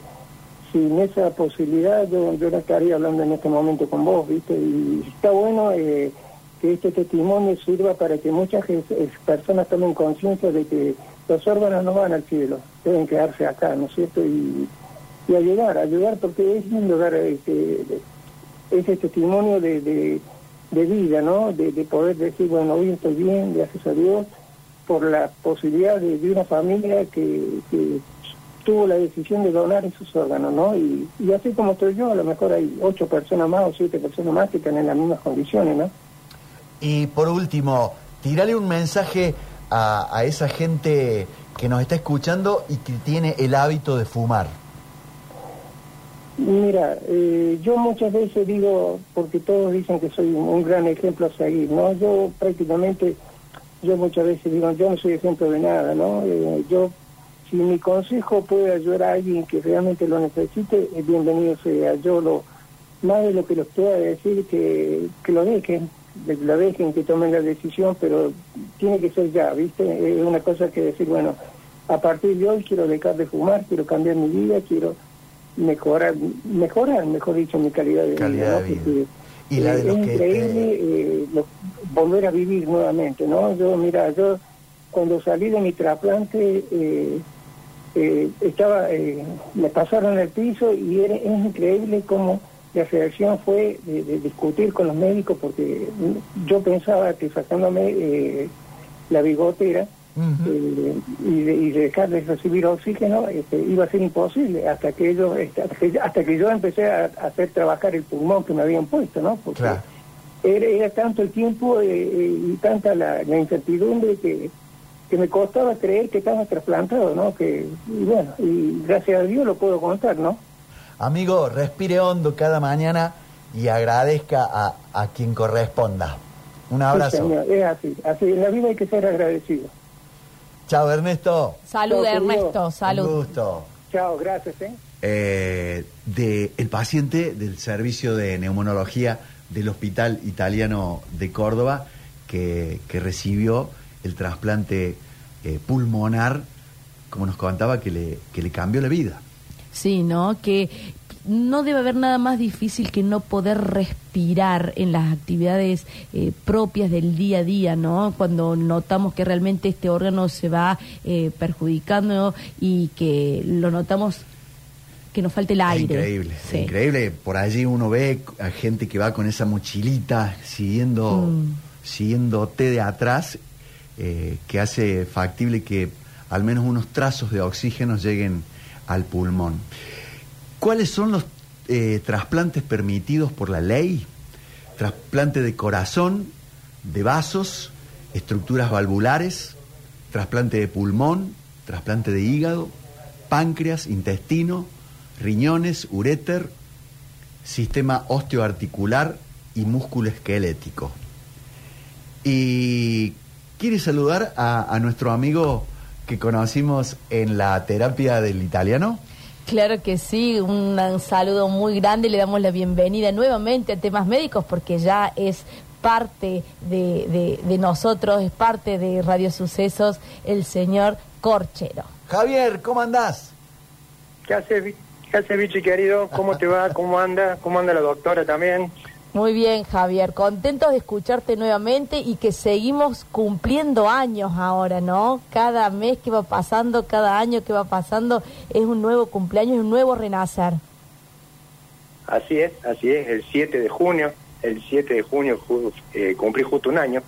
sin esa posibilidad yo, yo no estaría hablando en este momento con vos, ¿viste? Y está bueno eh, que este testimonio sirva para que muchas personas tomen conciencia de que los órganos no van al cielo, deben quedarse acá, ¿no es cierto? Y, y ayudar, ayudar porque es lindo dar este, ese testimonio de, de, vida, ¿no? De, poder decir, bueno, hoy estoy bien, gracias a Dios, por la posibilidad de, una familia que, tuvo la decisión de donar esos órganos, ¿no? Y, y, así como estoy yo, a lo mejor hay ocho personas más o siete personas más que están en las mismas condiciones, ¿no? Y por último, tirale un mensaje a, a esa gente que nos está escuchando y que tiene el hábito de fumar. Mira, eh, yo muchas veces digo, porque todos dicen que soy un, gran ejemplo a seguir, ¿no? Yo prácticamente, yo muchas veces digo, yo no soy ejemplo de nada, ¿no? Eh, yo, si mi consejo puede ayudar a alguien que realmente lo necesite, es bienvenido sea. Yo lo, más de lo que les pueda decir, que, que lo dejen, que lo dejen, que tomen la decisión, pero tiene que ser ya, ¿viste? Es una cosa que decir, bueno, a partir de hoy quiero dejar de fumar, quiero cambiar mi vida, quiero mejorar, mejorar, mejor dicho, mi calidad de vida. y la de es increíble eh, volver a vivir nuevamente, ¿no? Yo, mira, yo cuando salí de mi trasplante eh, eh, estaba, me pasaron el piso y era, es increíble cómo la reacción fue de, discutir con los médicos porque yo pensaba que sacándome la bigotera eh, y, dejar de recibir oxígeno este, iba a ser imposible hasta que ellos hasta que, yo empecé a, hacer trabajar el pulmón que me habían puesto no porque era, tanto el tiempo eh, eh, y tanta la, incertidumbre que que me costaba creer que estaba trasplantado, ¿no? Que, y bueno, y gracias a Dios lo puedo contar, ¿no? Amigo, respire hondo cada mañana y agradezca a, a quien corresponda. Un abrazo. Sí, señor, es así, así, en la vida hay que ser agradecido. Chao, Ernesto. Salud. Ernesto, salud. Un gusto. Chao, gracias, ¿eh? Eh, de el paciente del servicio de neumonología del Hospital Italiano de Córdoba que, que recibió el trasplante eh, pulmonar, como nos contaba, que le, que le cambió la vida. Sí, ¿no? Que no debe haber nada más difícil que no poder respirar en las actividades eh, propias del día a día, ¿no? Cuando notamos que realmente este órgano se va eh, perjudicando y que lo notamos que nos falte el Es aire. increíble, es Sí. increíble. Por allí uno ve a gente que va con esa mochilita siguiendo, Mm. siguiéndote de atrás, eh, que hace factible que al menos unos trazos de oxígeno lleguen al pulmón. ¿Cuáles son los eh, trasplantes permitidos por la ley? Trasplante de corazón, de vasos, estructuras valvulares, trasplante de pulmón, trasplante de hígado, páncreas, intestino, riñones, uréter, sistema osteoarticular y músculo esquelético. Y quiere saludar a, a nuestro amigo que conocimos en la terapia del italiano. Claro que sí, un, un saludo muy grande, le damos la bienvenida nuevamente a temas médicos porque ya es parte de, de- de nosotros, es parte de Radio Sucesos, el señor Corchero. Javier, ¿cómo andás? ¿Qué haces, qué haces, Vichy querido? ¿Cómo te va? ¿Cómo anda? ¿Cómo anda la doctora también? Muy bien, Javier, contentos de escucharte nuevamente y que seguimos cumpliendo años ahora, ¿no? Cada mes que va pasando, cada año que va pasando, es un nuevo cumpleaños, un nuevo renacer. Así es, así es, el 7 de junio, el 7 de junio ju- eh, cumplí justo un año.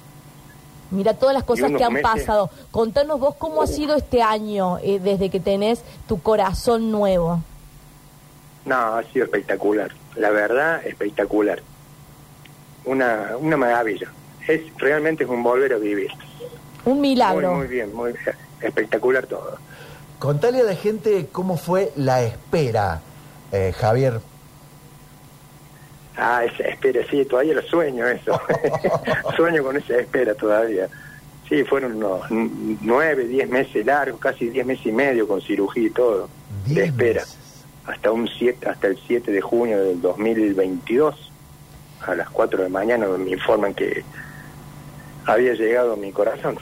Mira todas las cosas que han meses. pasado. Contanos vos cómo ha sido este año eh, desde que tenés tu corazón nuevo. No, ha sido espectacular, la verdad, espectacular. Una, una maravilla. Es Realmente es un volver a vivir. Un Muy, milagro. muy bien, muy espectacular todo. Contale a la gente cómo fue la espera, eh, Javier. Ah, esa espera, sí, todavía lo sueño eso. [LAUGHS] sueño con esa espera todavía. Sí, fueron unos nueve, diez meses largos, casi diez meses y medio con cirugía y todo, de Diez espera. meses. Hasta un siete, hasta el 7 de junio del 2022, a las 4 de mañana me informan que había llegado mi corazón.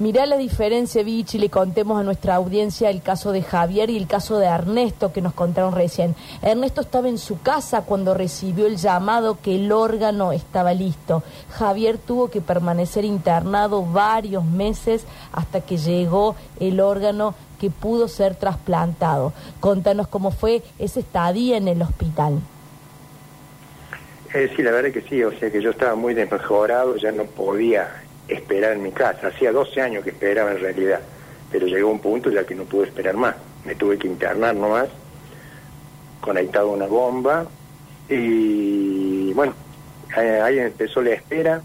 Mirá la diferencia, Vichy, le contemos a nuestra audiencia el caso de Javier y el caso de Ernesto que nos contaron recién. Ernesto estaba en su casa cuando recibió el llamado que el órgano estaba listo. Javier tuvo que permanecer internado varios meses hasta que llegó el órgano que pudo ser trasplantado. Contanos cómo fue esa estadía en el hospital. Eh, sí, la verdad que sí, o sea que yo estaba muy desmejorado, ya no podía esperar en mi casa. Hacía 12 años que esperaba en realidad, pero llegó un punto ya que no pude esperar más. Me tuve que internar nomás, conectado a una bomba, y bueno, eh, ahí empezó la espera,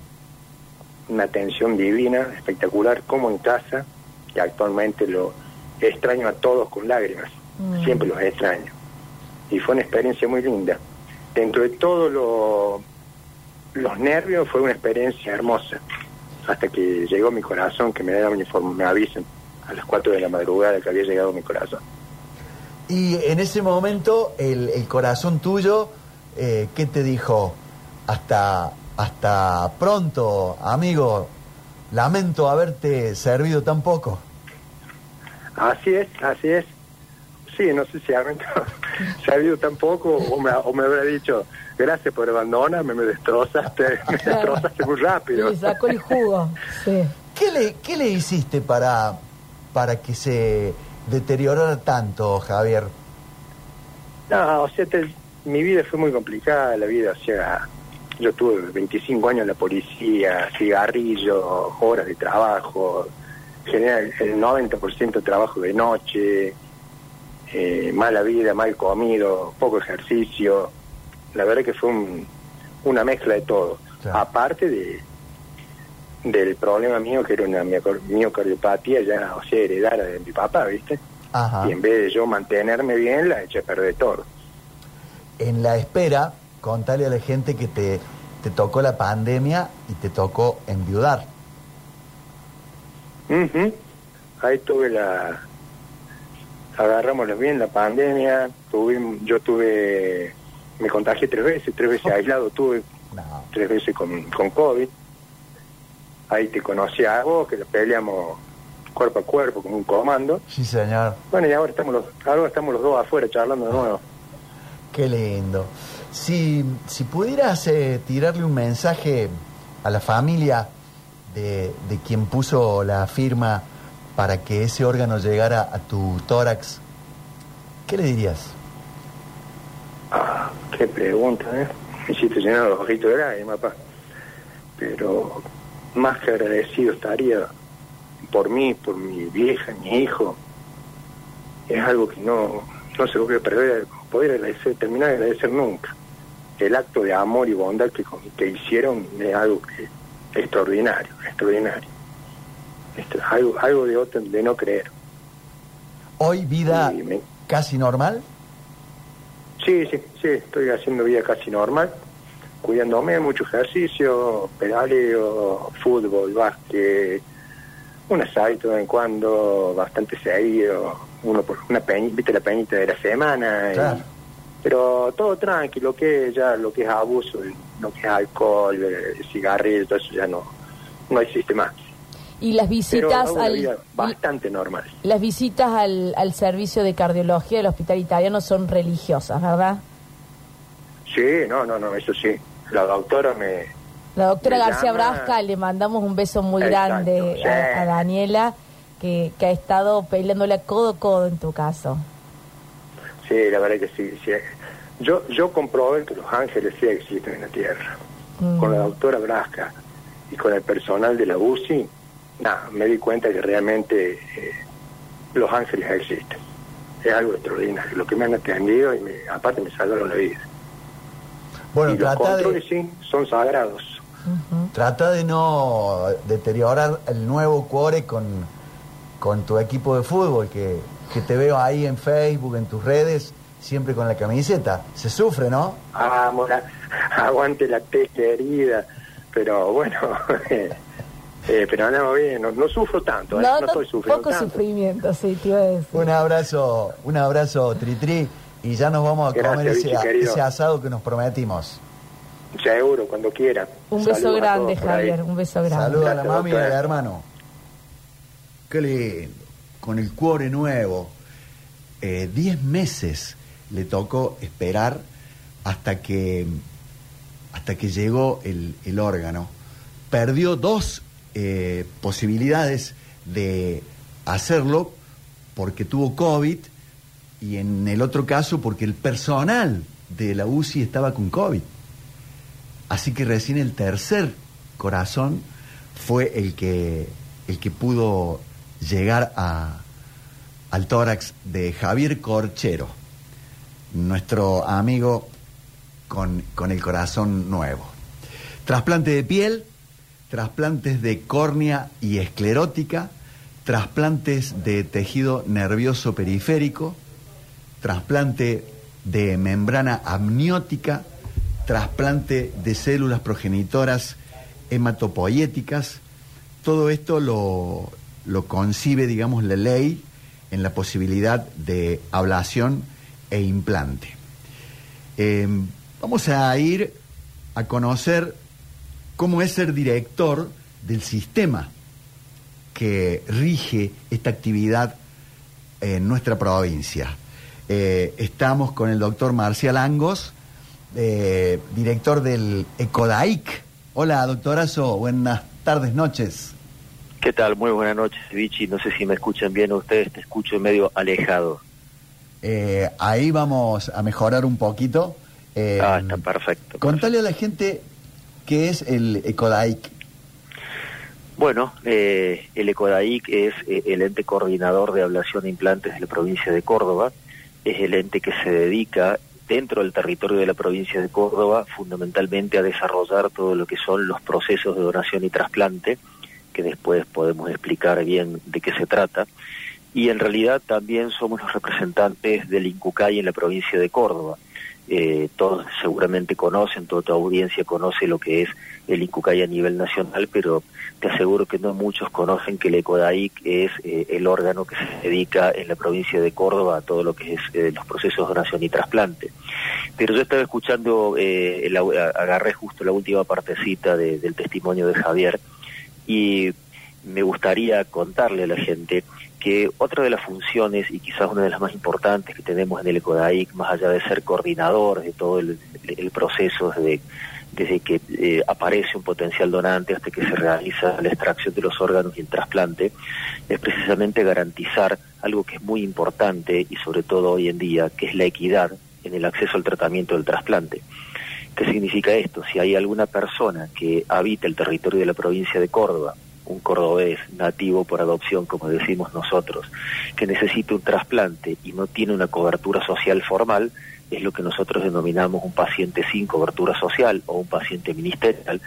una atención divina, espectacular, como en casa, que actualmente lo extraño a todos con lágrimas, Mm. siempre los extraño. Y fue una experiencia muy linda. Dentro de todos lo- los nervios fue una experiencia hermosa, hasta que llegó mi corazón, que me daban mi informe, me avisan a las 4 de la madrugada que había llegado mi corazón. Y en ese momento, el, el corazón tuyo, eh, ¿qué te dijo? Hasta, hasta pronto, amigo. Lamento haberte servido tan poco. Así es, así es. Sí, no sé si ha [LAUGHS] se ha habido tan poco o me, o me habrá dicho, gracias por abandonarme, me destrozaste, [LAUGHS] me destrozaste muy rápido. Le sacó el jugo. [LAUGHS] Sí. ¿Qué le, qué le hiciste para, para que se deteriorara tanto, Javier? No, o sea, te- mi vida fue muy complicada, la vida, o sea, yo tuve 25 años en la policía, cigarrillo, horas de trabajo, general el 90% de trabajo de noche, eh, mala vida, mal comido, poco ejercicio. La verdad que fue un- una mezcla de todo. Claro. Aparte de, del problema mío, que era una miocar- miocardiopatía ya, o sea, heredada de mi papá, ¿viste? Ajá. Y en vez de yo mantenerme bien, la eché a perder todo. En la espera, contale a la gente que te, te tocó la pandemia y te tocó enviudar. Ujú. Ahí tuve la... Agarramos bien la pandemia, tuve, yo tuve... Me contagié tres veces, tres veces aislado, tuve No. tres veces con, con COVID. Ahí te conocí a vos, que lo peleamos cuerpo a cuerpo, como un comando. Sí, señor. Bueno, y ahora estamos los, ahora estamos los dos afuera charlando de nuevo. Qué lindo. Si, si pudieras eh, tirarle un mensaje a la familia de, de quien puso la firma para que ese órgano llegara a tu tórax, ¿qué le dirías? Ah, qué pregunta, ¿eh? Me hiciste llenar los ojitos de lágrimas, papá. Pero más que agradecido estaría por mí, por mi vieja, mi hijo. Es algo que no, no se a perder, poder agradecer, terminar de agradecer nunca. El acto de amor y bondad que, que hicieron es algo que, extraordinario, extraordinario. Esto, algo, algo de, otro, de no creer. Hoy vida me- casi normal. Sí, sí, sí, estoy haciendo vida casi normal, cuidándome, mucho ejercicio, pedaleo, fútbol, básquet, un asalto de vez en cuando, bastante seguido, uno por una peñita, viste la peñita de la semana, y- Claro. pero todo tranquilo, que ya lo que es abuso, lo que es alcohol, eh, cigarrillo, todo eso ya no, no existe más. Y las visitas al bastante normal. las visitas al, al servicio de cardiología del hospital italiano son religiosas, ¿verdad? Sí, no, no, no, eso sí. La doctora me, La doctora Me García llama- Brasca, le mandamos un beso muy Exacto, grande sí. a, a Daniela, que, que ha estado peleándola codo a codo en tu caso. Sí, la verdad que sí. sí. Yo, yo comprobé que los ángeles sí existen en la Tierra. Mm. Con la doctora Brasca y con el personal de la UCI, nada, me di cuenta que realmente eh, los ángeles existen. Es algo extraordinario. Lo que me han atendido y me- aparte me salvaron la vida. Bueno, y los trata controles de, sí son sagrados. trata de no deteriorar el nuevo cuore con, con tu equipo de fútbol, que, que te veo ahí en Facebook, en tus redes, siempre con la camiseta. Se sufre, ¿no? Ah, mora, [LAUGHS] aguante la T querida. Pero bueno, [LAUGHS] eh, eh, pero andamos bien. No, no sufro tanto, ¿eh? No, no, no, estoy sufriendo poco tanto. sufrimiento, sí, te iba a decir. Un abrazo, un abrazo, Tritri, y ya nos vamos a Gracias, comer ese, Vichy, querido. ese asado que nos prometimos. Seguro, cuando quiera. Un beso Saludos grande. Javier, un beso grande. Saludos a la mami y al hermano. Qué lindo. Con el cuore nuevo. Eh, diez meses le tocó esperar hasta que, hasta que llegó el, el órgano. Perdió dos eh, posibilidades de hacerlo porque tuvo COVID y en el otro caso porque el personal de la UCI estaba con COVID. Así que recién el tercer corazón fue el que, el que pudo llegar a, al tórax de Javier Corchero, nuestro amigo con, con el corazón nuevo. Trasplante de piel, trasplantes de córnea y esclerótica, trasplantes de tejido nervioso periférico, trasplante de membrana amniótica, trasplante de células progenitoras hematopoyéticas. Todo esto lo, lo concibe, digamos, la ley en la posibilidad de ablación e implante. Eh, vamos a ir a conocer cómo es ser director del sistema que rige esta actividad en nuestra provincia. Eh, estamos con el doctor Marcial Angos, eh, director del ECODAIC. Hola, doctorazo, buenas tardes, noches. ¿Qué tal? Muy buenas noches, Vichy. No sé si me escuchan bien ustedes, te escucho medio alejado. Eh, ahí vamos a mejorar un poquito. Ah, está perfecto. Contale a la gente qué es el ECODAIC. Bueno, eh, el ECODAIC es eh, el ente coordinador de ablación e implantes de la provincia de Córdoba. Es el ente que se dedica dentro del territorio de la provincia de Córdoba, fundamentalmente a desarrollar todo lo que son los procesos de donación y trasplante, que después podemos explicar bien de qué se trata. Y en realidad también somos los representantes del INCUCAI en la provincia de Córdoba. Eh, todos seguramente conocen, toda tu audiencia conoce lo que es el INCUCAI a nivel nacional, pero te aseguro que no muchos conocen que el ECODAIC es eh, el órgano que se dedica en la provincia de Córdoba a todo lo que es eh, los procesos de donación y trasplante. Pero yo estaba escuchando, el, agarré justo la última partecita del testimonio de Javier y me gustaría contarle a la gente que otra de las funciones, y quizás una de las más importantes que tenemos en el ECODAIC, más allá de ser coordinador de todo el, proceso desde, que eh, aparece un potencial donante hasta que se realiza la extracción de los órganos y el trasplante, es precisamente garantizar algo que es muy importante y sobre todo hoy en día, que es la equidad en el acceso al tratamiento del trasplante. ¿Qué significa esto? Si hay alguna persona que habita el territorio de la provincia de Córdoba un cordobés nativo por adopción, como decimos nosotros, que necesita un trasplante y no tiene una cobertura social formal, es lo que nosotros denominamos un paciente sin cobertura social o un paciente ministerial,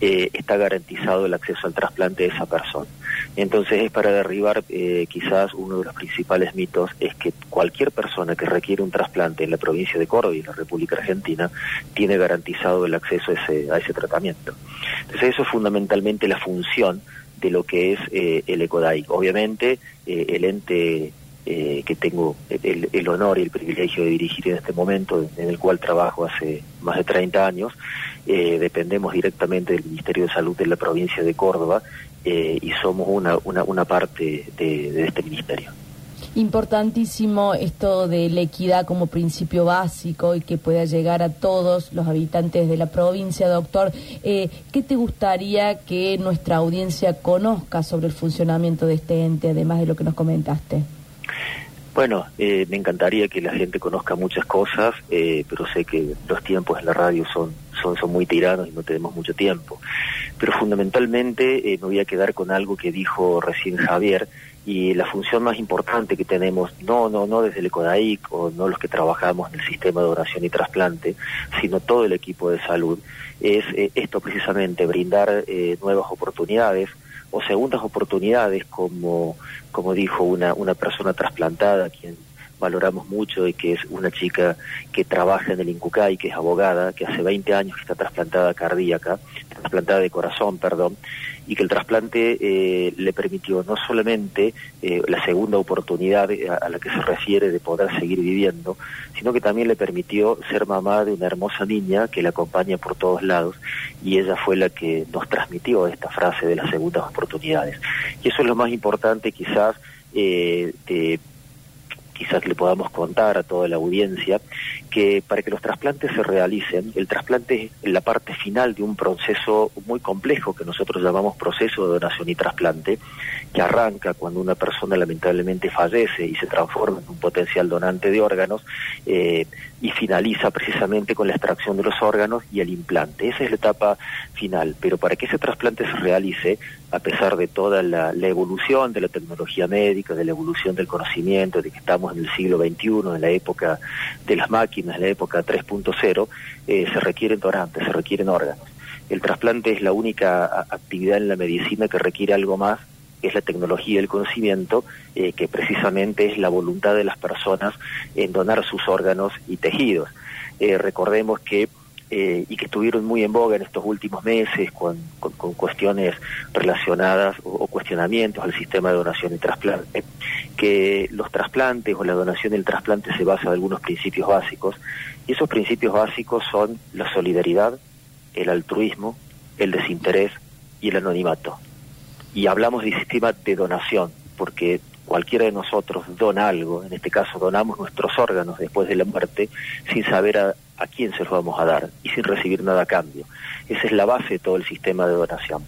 eh, está garantizado el acceso al trasplante de esa persona. Entonces es para derribar eh, quizás uno de los principales mitos, es que cualquier persona que requiere un trasplante en la provincia de Córdoba y en la República Argentina tiene garantizado el acceso a ese, a ese tratamiento. Entonces eso es fundamentalmente la función de lo que es eh, el ECODAIC. Obviamente, eh, el ente eh, que tengo el, honor y el privilegio de dirigir en este momento, en el cual trabajo hace más de 30 años, dependemos directamente del Ministerio de Salud de la provincia de Córdoba y somos una, una, una parte de este ministerio. Importantísimo esto de la equidad como principio básico y que pueda llegar a todos los habitantes de la provincia. Doctor, eh, ¿qué te gustaría que nuestra audiencia conozca sobre el funcionamiento de este ente, además de lo que nos comentaste? Bueno, eh, me encantaría que la gente conozca muchas cosas, eh, pero sé que los tiempos en la radio son, son, son muy tiranos y no tenemos mucho tiempo. Pero fundamentalmente me voy a quedar con algo que dijo recién Javier, y la función más importante que tenemos, no, no, no desde el ECODAIC o no los que trabajamos en el sistema de oración y trasplante, sino todo el equipo de salud, es eh, esto precisamente, brindar eh, nuevas oportunidades o segundas oportunidades, como, como dijo una, una persona trasplantada, quien valoramos mucho y que es una chica que trabaja en el INCUCAI, que es abogada, que hace 20 años que está trasplantada cardíaca, trasplantada de corazón, perdón, y que el trasplante eh, le permitió no solamente eh, la segunda oportunidad eh, a, la que se refiere de poder seguir viviendo, sino que también le permitió ser mamá de una hermosa niña que la acompaña por todos lados y ella fue la que nos transmitió esta frase de las segundas oportunidades. Y eso es lo más importante quizás de quizás le podamos contar a toda la audiencia, que para que los trasplantes se realicen, el trasplante es la parte final de un proceso muy complejo que nosotros llamamos proceso de donación y trasplante, que arranca cuando una persona lamentablemente fallece y se transforma en un potencial donante de órganos eh, y finaliza precisamente con la extracción de los órganos y el implante. Esa es la etapa final, pero para que ese trasplante se realice, a pesar de toda la, evolución de la tecnología médica, de la evolución del conocimiento, de que estamos en el siglo XXI, en la época de las máquinas, en la época 3.0, eh, se requieren donantes, se requieren órganos. El trasplante es la única actividad en la medicina que requiere algo más es la tecnología y el conocimiento, eh, que precisamente es la voluntad de las personas en donar sus órganos y tejidos. Eh, recordemos que eh, y que estuvieron muy en boga en estos últimos meses con, con, cuestiones relacionadas o, cuestionamientos al sistema de donación y trasplante, que los trasplantes o la donación del trasplante se basa en algunos principios básicos, y esos principios básicos son la solidaridad, el altruismo, el desinterés y el anonimato. Y hablamos de sistema de donación, porque cualquiera de nosotros dona algo, en este caso donamos nuestros órganos después de la muerte, sin saber a, a quién se los vamos a dar y sin recibir nada a cambio. Esa es la base de todo el sistema de donación.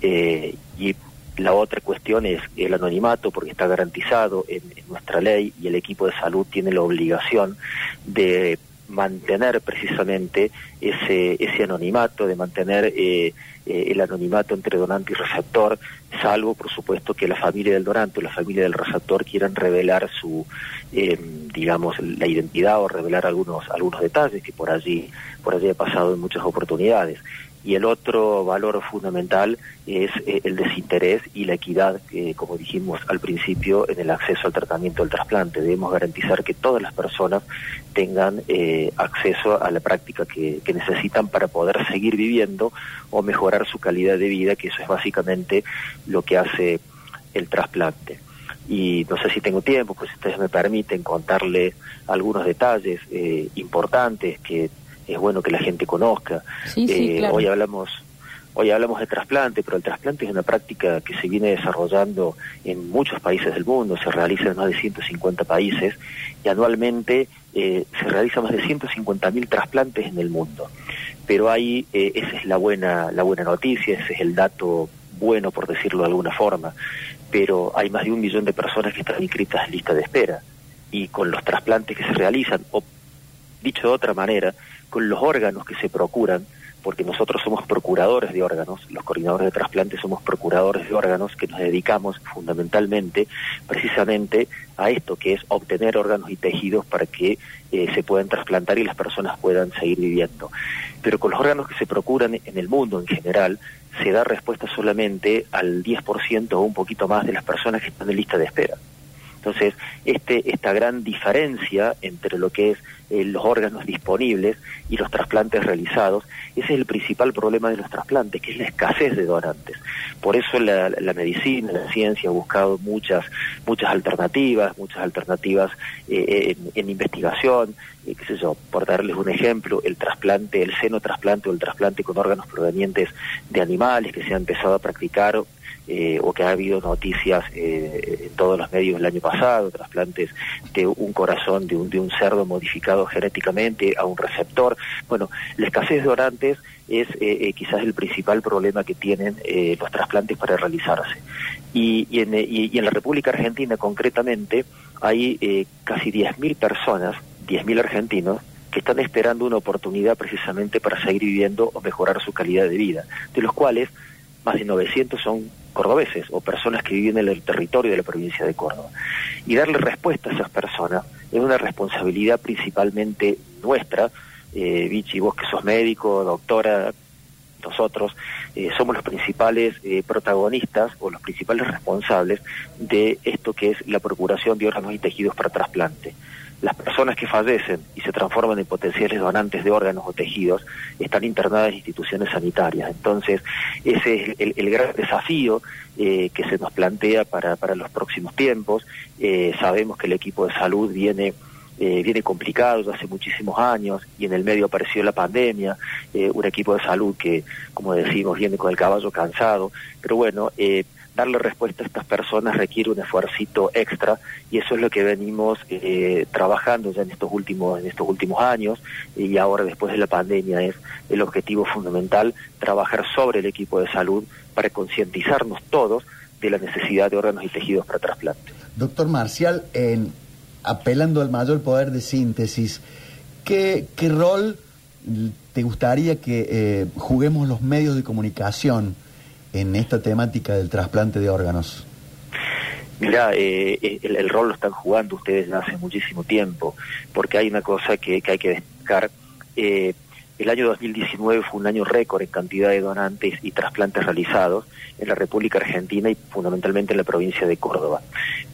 Eh, y la otra cuestión es el anonimato, porque está garantizado en, nuestra ley y el equipo de salud tiene la obligación de mantener precisamente ese, ese anonimato, de mantener eh, eh, el anonimato entre donante y receptor, salvo por supuesto que la familia del donante o la familia del receptor quieran revelar su, eh, digamos, la identidad o revelar algunos, algunos detalles que por allí, por allí he pasado en muchas oportunidades y el otro valor fundamental es eh, el desinterés y la equidad, que como dijimos al principio, en el acceso al tratamiento del trasplante. Debemos garantizar que todas las personas tengan eh, acceso a la práctica que, que, necesitan para poder seguir viviendo o mejorar su calidad de vida, que eso es básicamente lo que hace el trasplante. Y no sé si tengo tiempo, pues si ustedes me permiten contarle algunos detalles eh, importantes que es bueno que la gente conozca. Eh, hoy hablamos hoy hablamos de trasplante, pero el trasplante es una práctica que se viene desarrollando en muchos países del mundo, se realiza en más de 150 países y anualmente eh, se realizan más de 150.000 trasplantes en el mundo. Pero ahí eh, esa es la buena la buena noticia, ese es el dato bueno por decirlo de alguna forma, pero hay más de un millón de personas que están inscritas en lista de espera y con los trasplantes que se realizan o dicho de otra manera, con los órganos que se procuran, porque nosotros somos procuradores de órganos, los coordinadores de trasplante somos procuradores de órganos que nos dedicamos fundamentalmente precisamente a esto, que es obtener órganos y tejidos para que eh, se puedan trasplantar y las personas puedan seguir viviendo. Pero con los órganos que se procuran en el mundo en general, se da respuesta solamente al 10% o un poquito más de las personas que están en lista de espera. Entonces, este, esta gran diferencia entre lo que es eh, los órganos disponibles y los trasplantes realizados, ese es el principal problema de los trasplantes, que es la escasez de donantes. Por eso la, medicina, la ciencia ha buscado muchas, muchas alternativas, muchas alternativas eh, en, investigación, eh, qué sé yo, por darles un ejemplo, el trasplante, el seno trasplante o el trasplante con órganos provenientes de animales que se ha empezado a practicar eh, o que ha habido noticias eh, en todos los medios el año pasado, trasplantes de un corazón de un, de un cerdo modificado genéticamente a un receptor. Bueno, la escasez de orantes es eh, quizás el principal problema que tienen los trasplantes para realizarse. Y, y, en, y, en, la República Argentina concretamente hay casi 10.000 personas, 10.000 argentinos, que están esperando una oportunidad precisamente para seguir viviendo o mejorar su calidad de vida, de los cuales más de 900 son cordobeses o personas que viven en el territorio de la provincia de Córdoba. Y darle respuesta a esas personas es una responsabilidad principalmente nuestra. Eh, Vichy, vos que sos médico, doctora, nosotros eh, somos los principales eh, protagonistas o los principales responsables de esto que es la procuración de órganos y tejidos para trasplante las personas que fallecen y se transforman en potenciales donantes de órganos o tejidos están internadas en instituciones sanitarias. Entonces, ese es el, gran desafío eh, que se nos plantea para, para los próximos tiempos. Eh, sabemos que el equipo de salud viene eh, viene complicado desde hace muchísimos años y en el medio apareció la pandemia, un equipo de salud que, como decimos, viene con el caballo cansado, pero bueno, darle respuesta a estas personas requiere un esfuercito extra y eso es lo que venimos eh, trabajando ya en estos últimos en estos últimos años y ahora después de la pandemia es el objetivo fundamental trabajar sobre el equipo de salud para concientizarnos todos de la necesidad de órganos y tejidos para trasplante. Doctor Marcial, en, apelando al mayor poder de síntesis, ¿qué, qué rol te gustaría que eh, juguemos los medios de comunicación? En esta temática del trasplante de órganos? Mira, eh, el, rol lo están jugando ustedes hace muchísimo tiempo, porque hay una cosa que, hay que destacar. Eh, el año 2019 fue un año récord en cantidad de donantes y trasplantes realizados en la República Argentina y fundamentalmente en la provincia de Córdoba.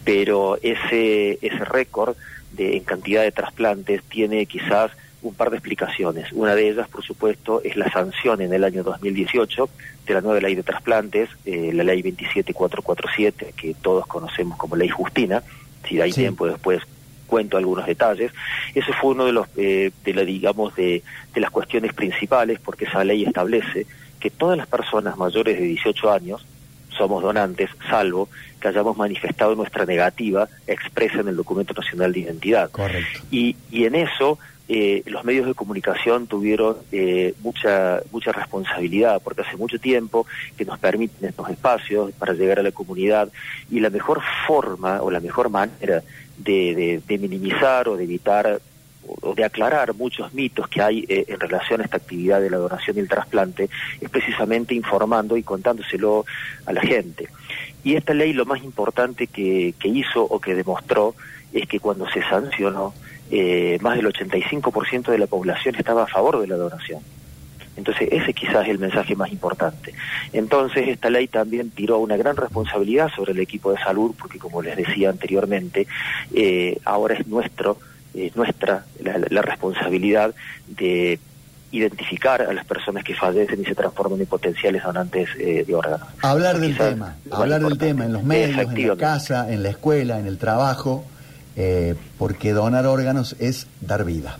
Pero ese, ese récord de, en cantidad de trasplantes tiene quizás un par de explicaciones. Una de ellas, por supuesto, es la sanción en el año 2018 de la nueva ley de trasplantes, eh, la ley 27447, que todos conocemos como ley Justina. Si hay tiempo después cuento algunos detalles. Eso fue uno de los, eh, de la, digamos, de, de las cuestiones principales, porque esa ley establece que todas las personas mayores de 18 años somos donantes, salvo que hayamos manifestado nuestra negativa expresa en el documento nacional de identidad. Correcto. Y, y en eso eh, los medios de comunicación tuvieron eh, mucha mucha responsabilidad porque hace mucho tiempo que nos permiten estos espacios para llegar a la comunidad y la mejor forma o la mejor manera de, minimizar o de evitar o de aclarar muchos mitos que hay eh, en relación a esta actividad de la donación y el trasplante, es precisamente informando y contándoselo a la gente. Y esta ley lo más importante que, que hizo o que demostró es que cuando se sancionó, eh, más del 85% de la población estaba a favor de la donación. Entonces, ese quizás es el mensaje más importante. Entonces, esta ley también tiró una gran responsabilidad sobre el equipo de salud, porque como les decía anteriormente, eh, ahora es nuestro, es nuestra la, responsabilidad de identificar a las personas que fallecen y se transforman en potenciales donantes eh, de órganos. Hablar del tema, hablar del tema en los medios, en la casa, en la escuela, en el trabajo, eh, porque donar órganos es dar vida.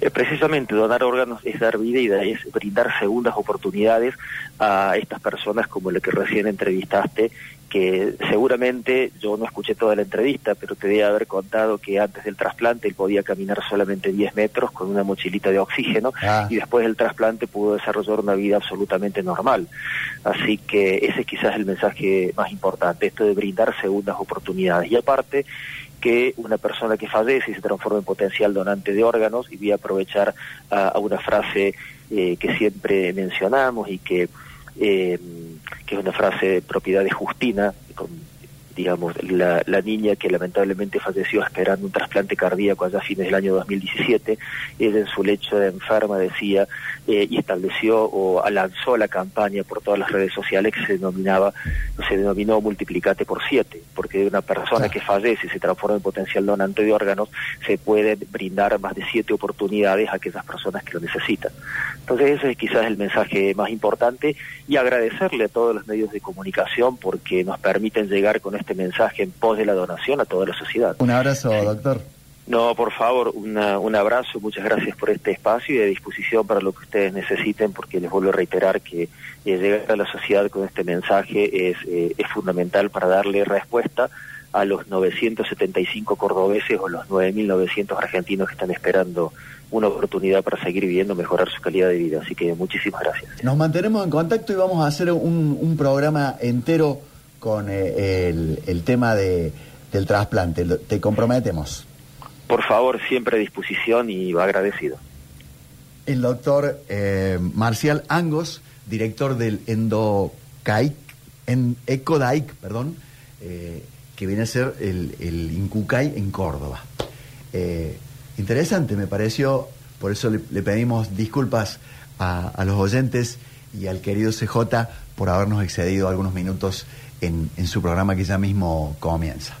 Eh, precisamente donar órganos es dar vida y es brindar segundas oportunidades a estas personas como la que recién entrevistaste, que seguramente yo no escuché toda la entrevista, pero te debe haber contado que antes del trasplante él podía caminar solamente 10 metros con una mochilita de oxígeno ah. y después del trasplante pudo desarrollar una vida absolutamente normal. Así que ese es quizás el mensaje más importante, esto de brindar segundas oportunidades. Y aparte, que una persona que fallece y se transforma en potencial donante de órganos, y voy a aprovechar a, una frase eh, que siempre mencionamos y que, eh, que es una frase de propiedad de Justina, con digamos, la, la, niña que lamentablemente falleció esperando un trasplante cardíaco allá a fines del año 2017, ella en su lecho de enferma decía eh, y estableció o lanzó la campaña por todas las redes sociales que se denominaba, se denominó multiplicate por siete, porque de una persona que fallece y se transforma en potencial donante de órganos, se pueden brindar más de siete oportunidades a aquellas personas que lo necesitan. Entonces ese es quizás el mensaje más importante y agradecerle a todos los medios de comunicación porque nos permiten llegar con este mensaje en pos de la donación a toda la sociedad. Un abrazo, doctor. No, por favor, un abrazo, muchas gracias por este espacio y de disposición para lo que ustedes necesiten, porque les vuelvo a reiterar que eh, llegar a la sociedad con este mensaje es, eh, es fundamental para darle respuesta a los 975 cordobeses o los 9.900 argentinos que están esperando una oportunidad para seguir viviendo, mejorar su calidad de vida. Así que muchísimas gracias. Nos mantenemos en contacto y vamos a hacer un, un programa entero con eh, el, tema de, del trasplante. Te comprometemos. Por favor, siempre a disposición y agradecido. El doctor eh, Marcial Angos, director del Endocaic, en Ecodaic, perdón, eh, que viene a ser el, el Incucay en Córdoba. interesante, me pareció, por eso le, pedimos disculpas a, a, los oyentes y al querido CJ por habernos excedido algunos minutos en, su programa que ya mismo comienza.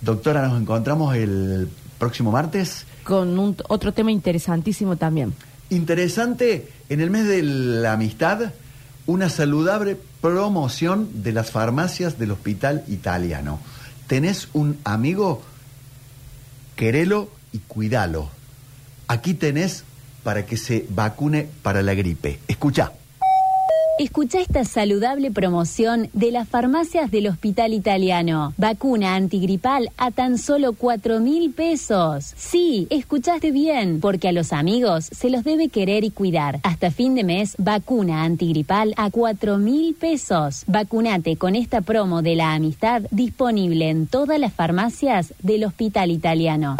Doctora, nos encontramos el próximo martes. Con un, otro tema interesantísimo también. Interesante, en el mes de la amistad, una saludable promoción de las farmacias del Hospital Italiano. ¿Tenés un amigo? Querelo y cuidalo. Aquí tenés para que se vacune para la gripe. Escucha. Escucha esta saludable promoción de las farmacias del Hospital Italiano. Vacuna antigripal a tan solo 4 mil pesos. Sí, escuchaste bien, porque a los amigos se los debe querer y cuidar. Hasta fin de mes, vacuna antigripal a 4 mil pesos. Vacunate con esta promo de la amistad disponible en todas las farmacias del Hospital Italiano.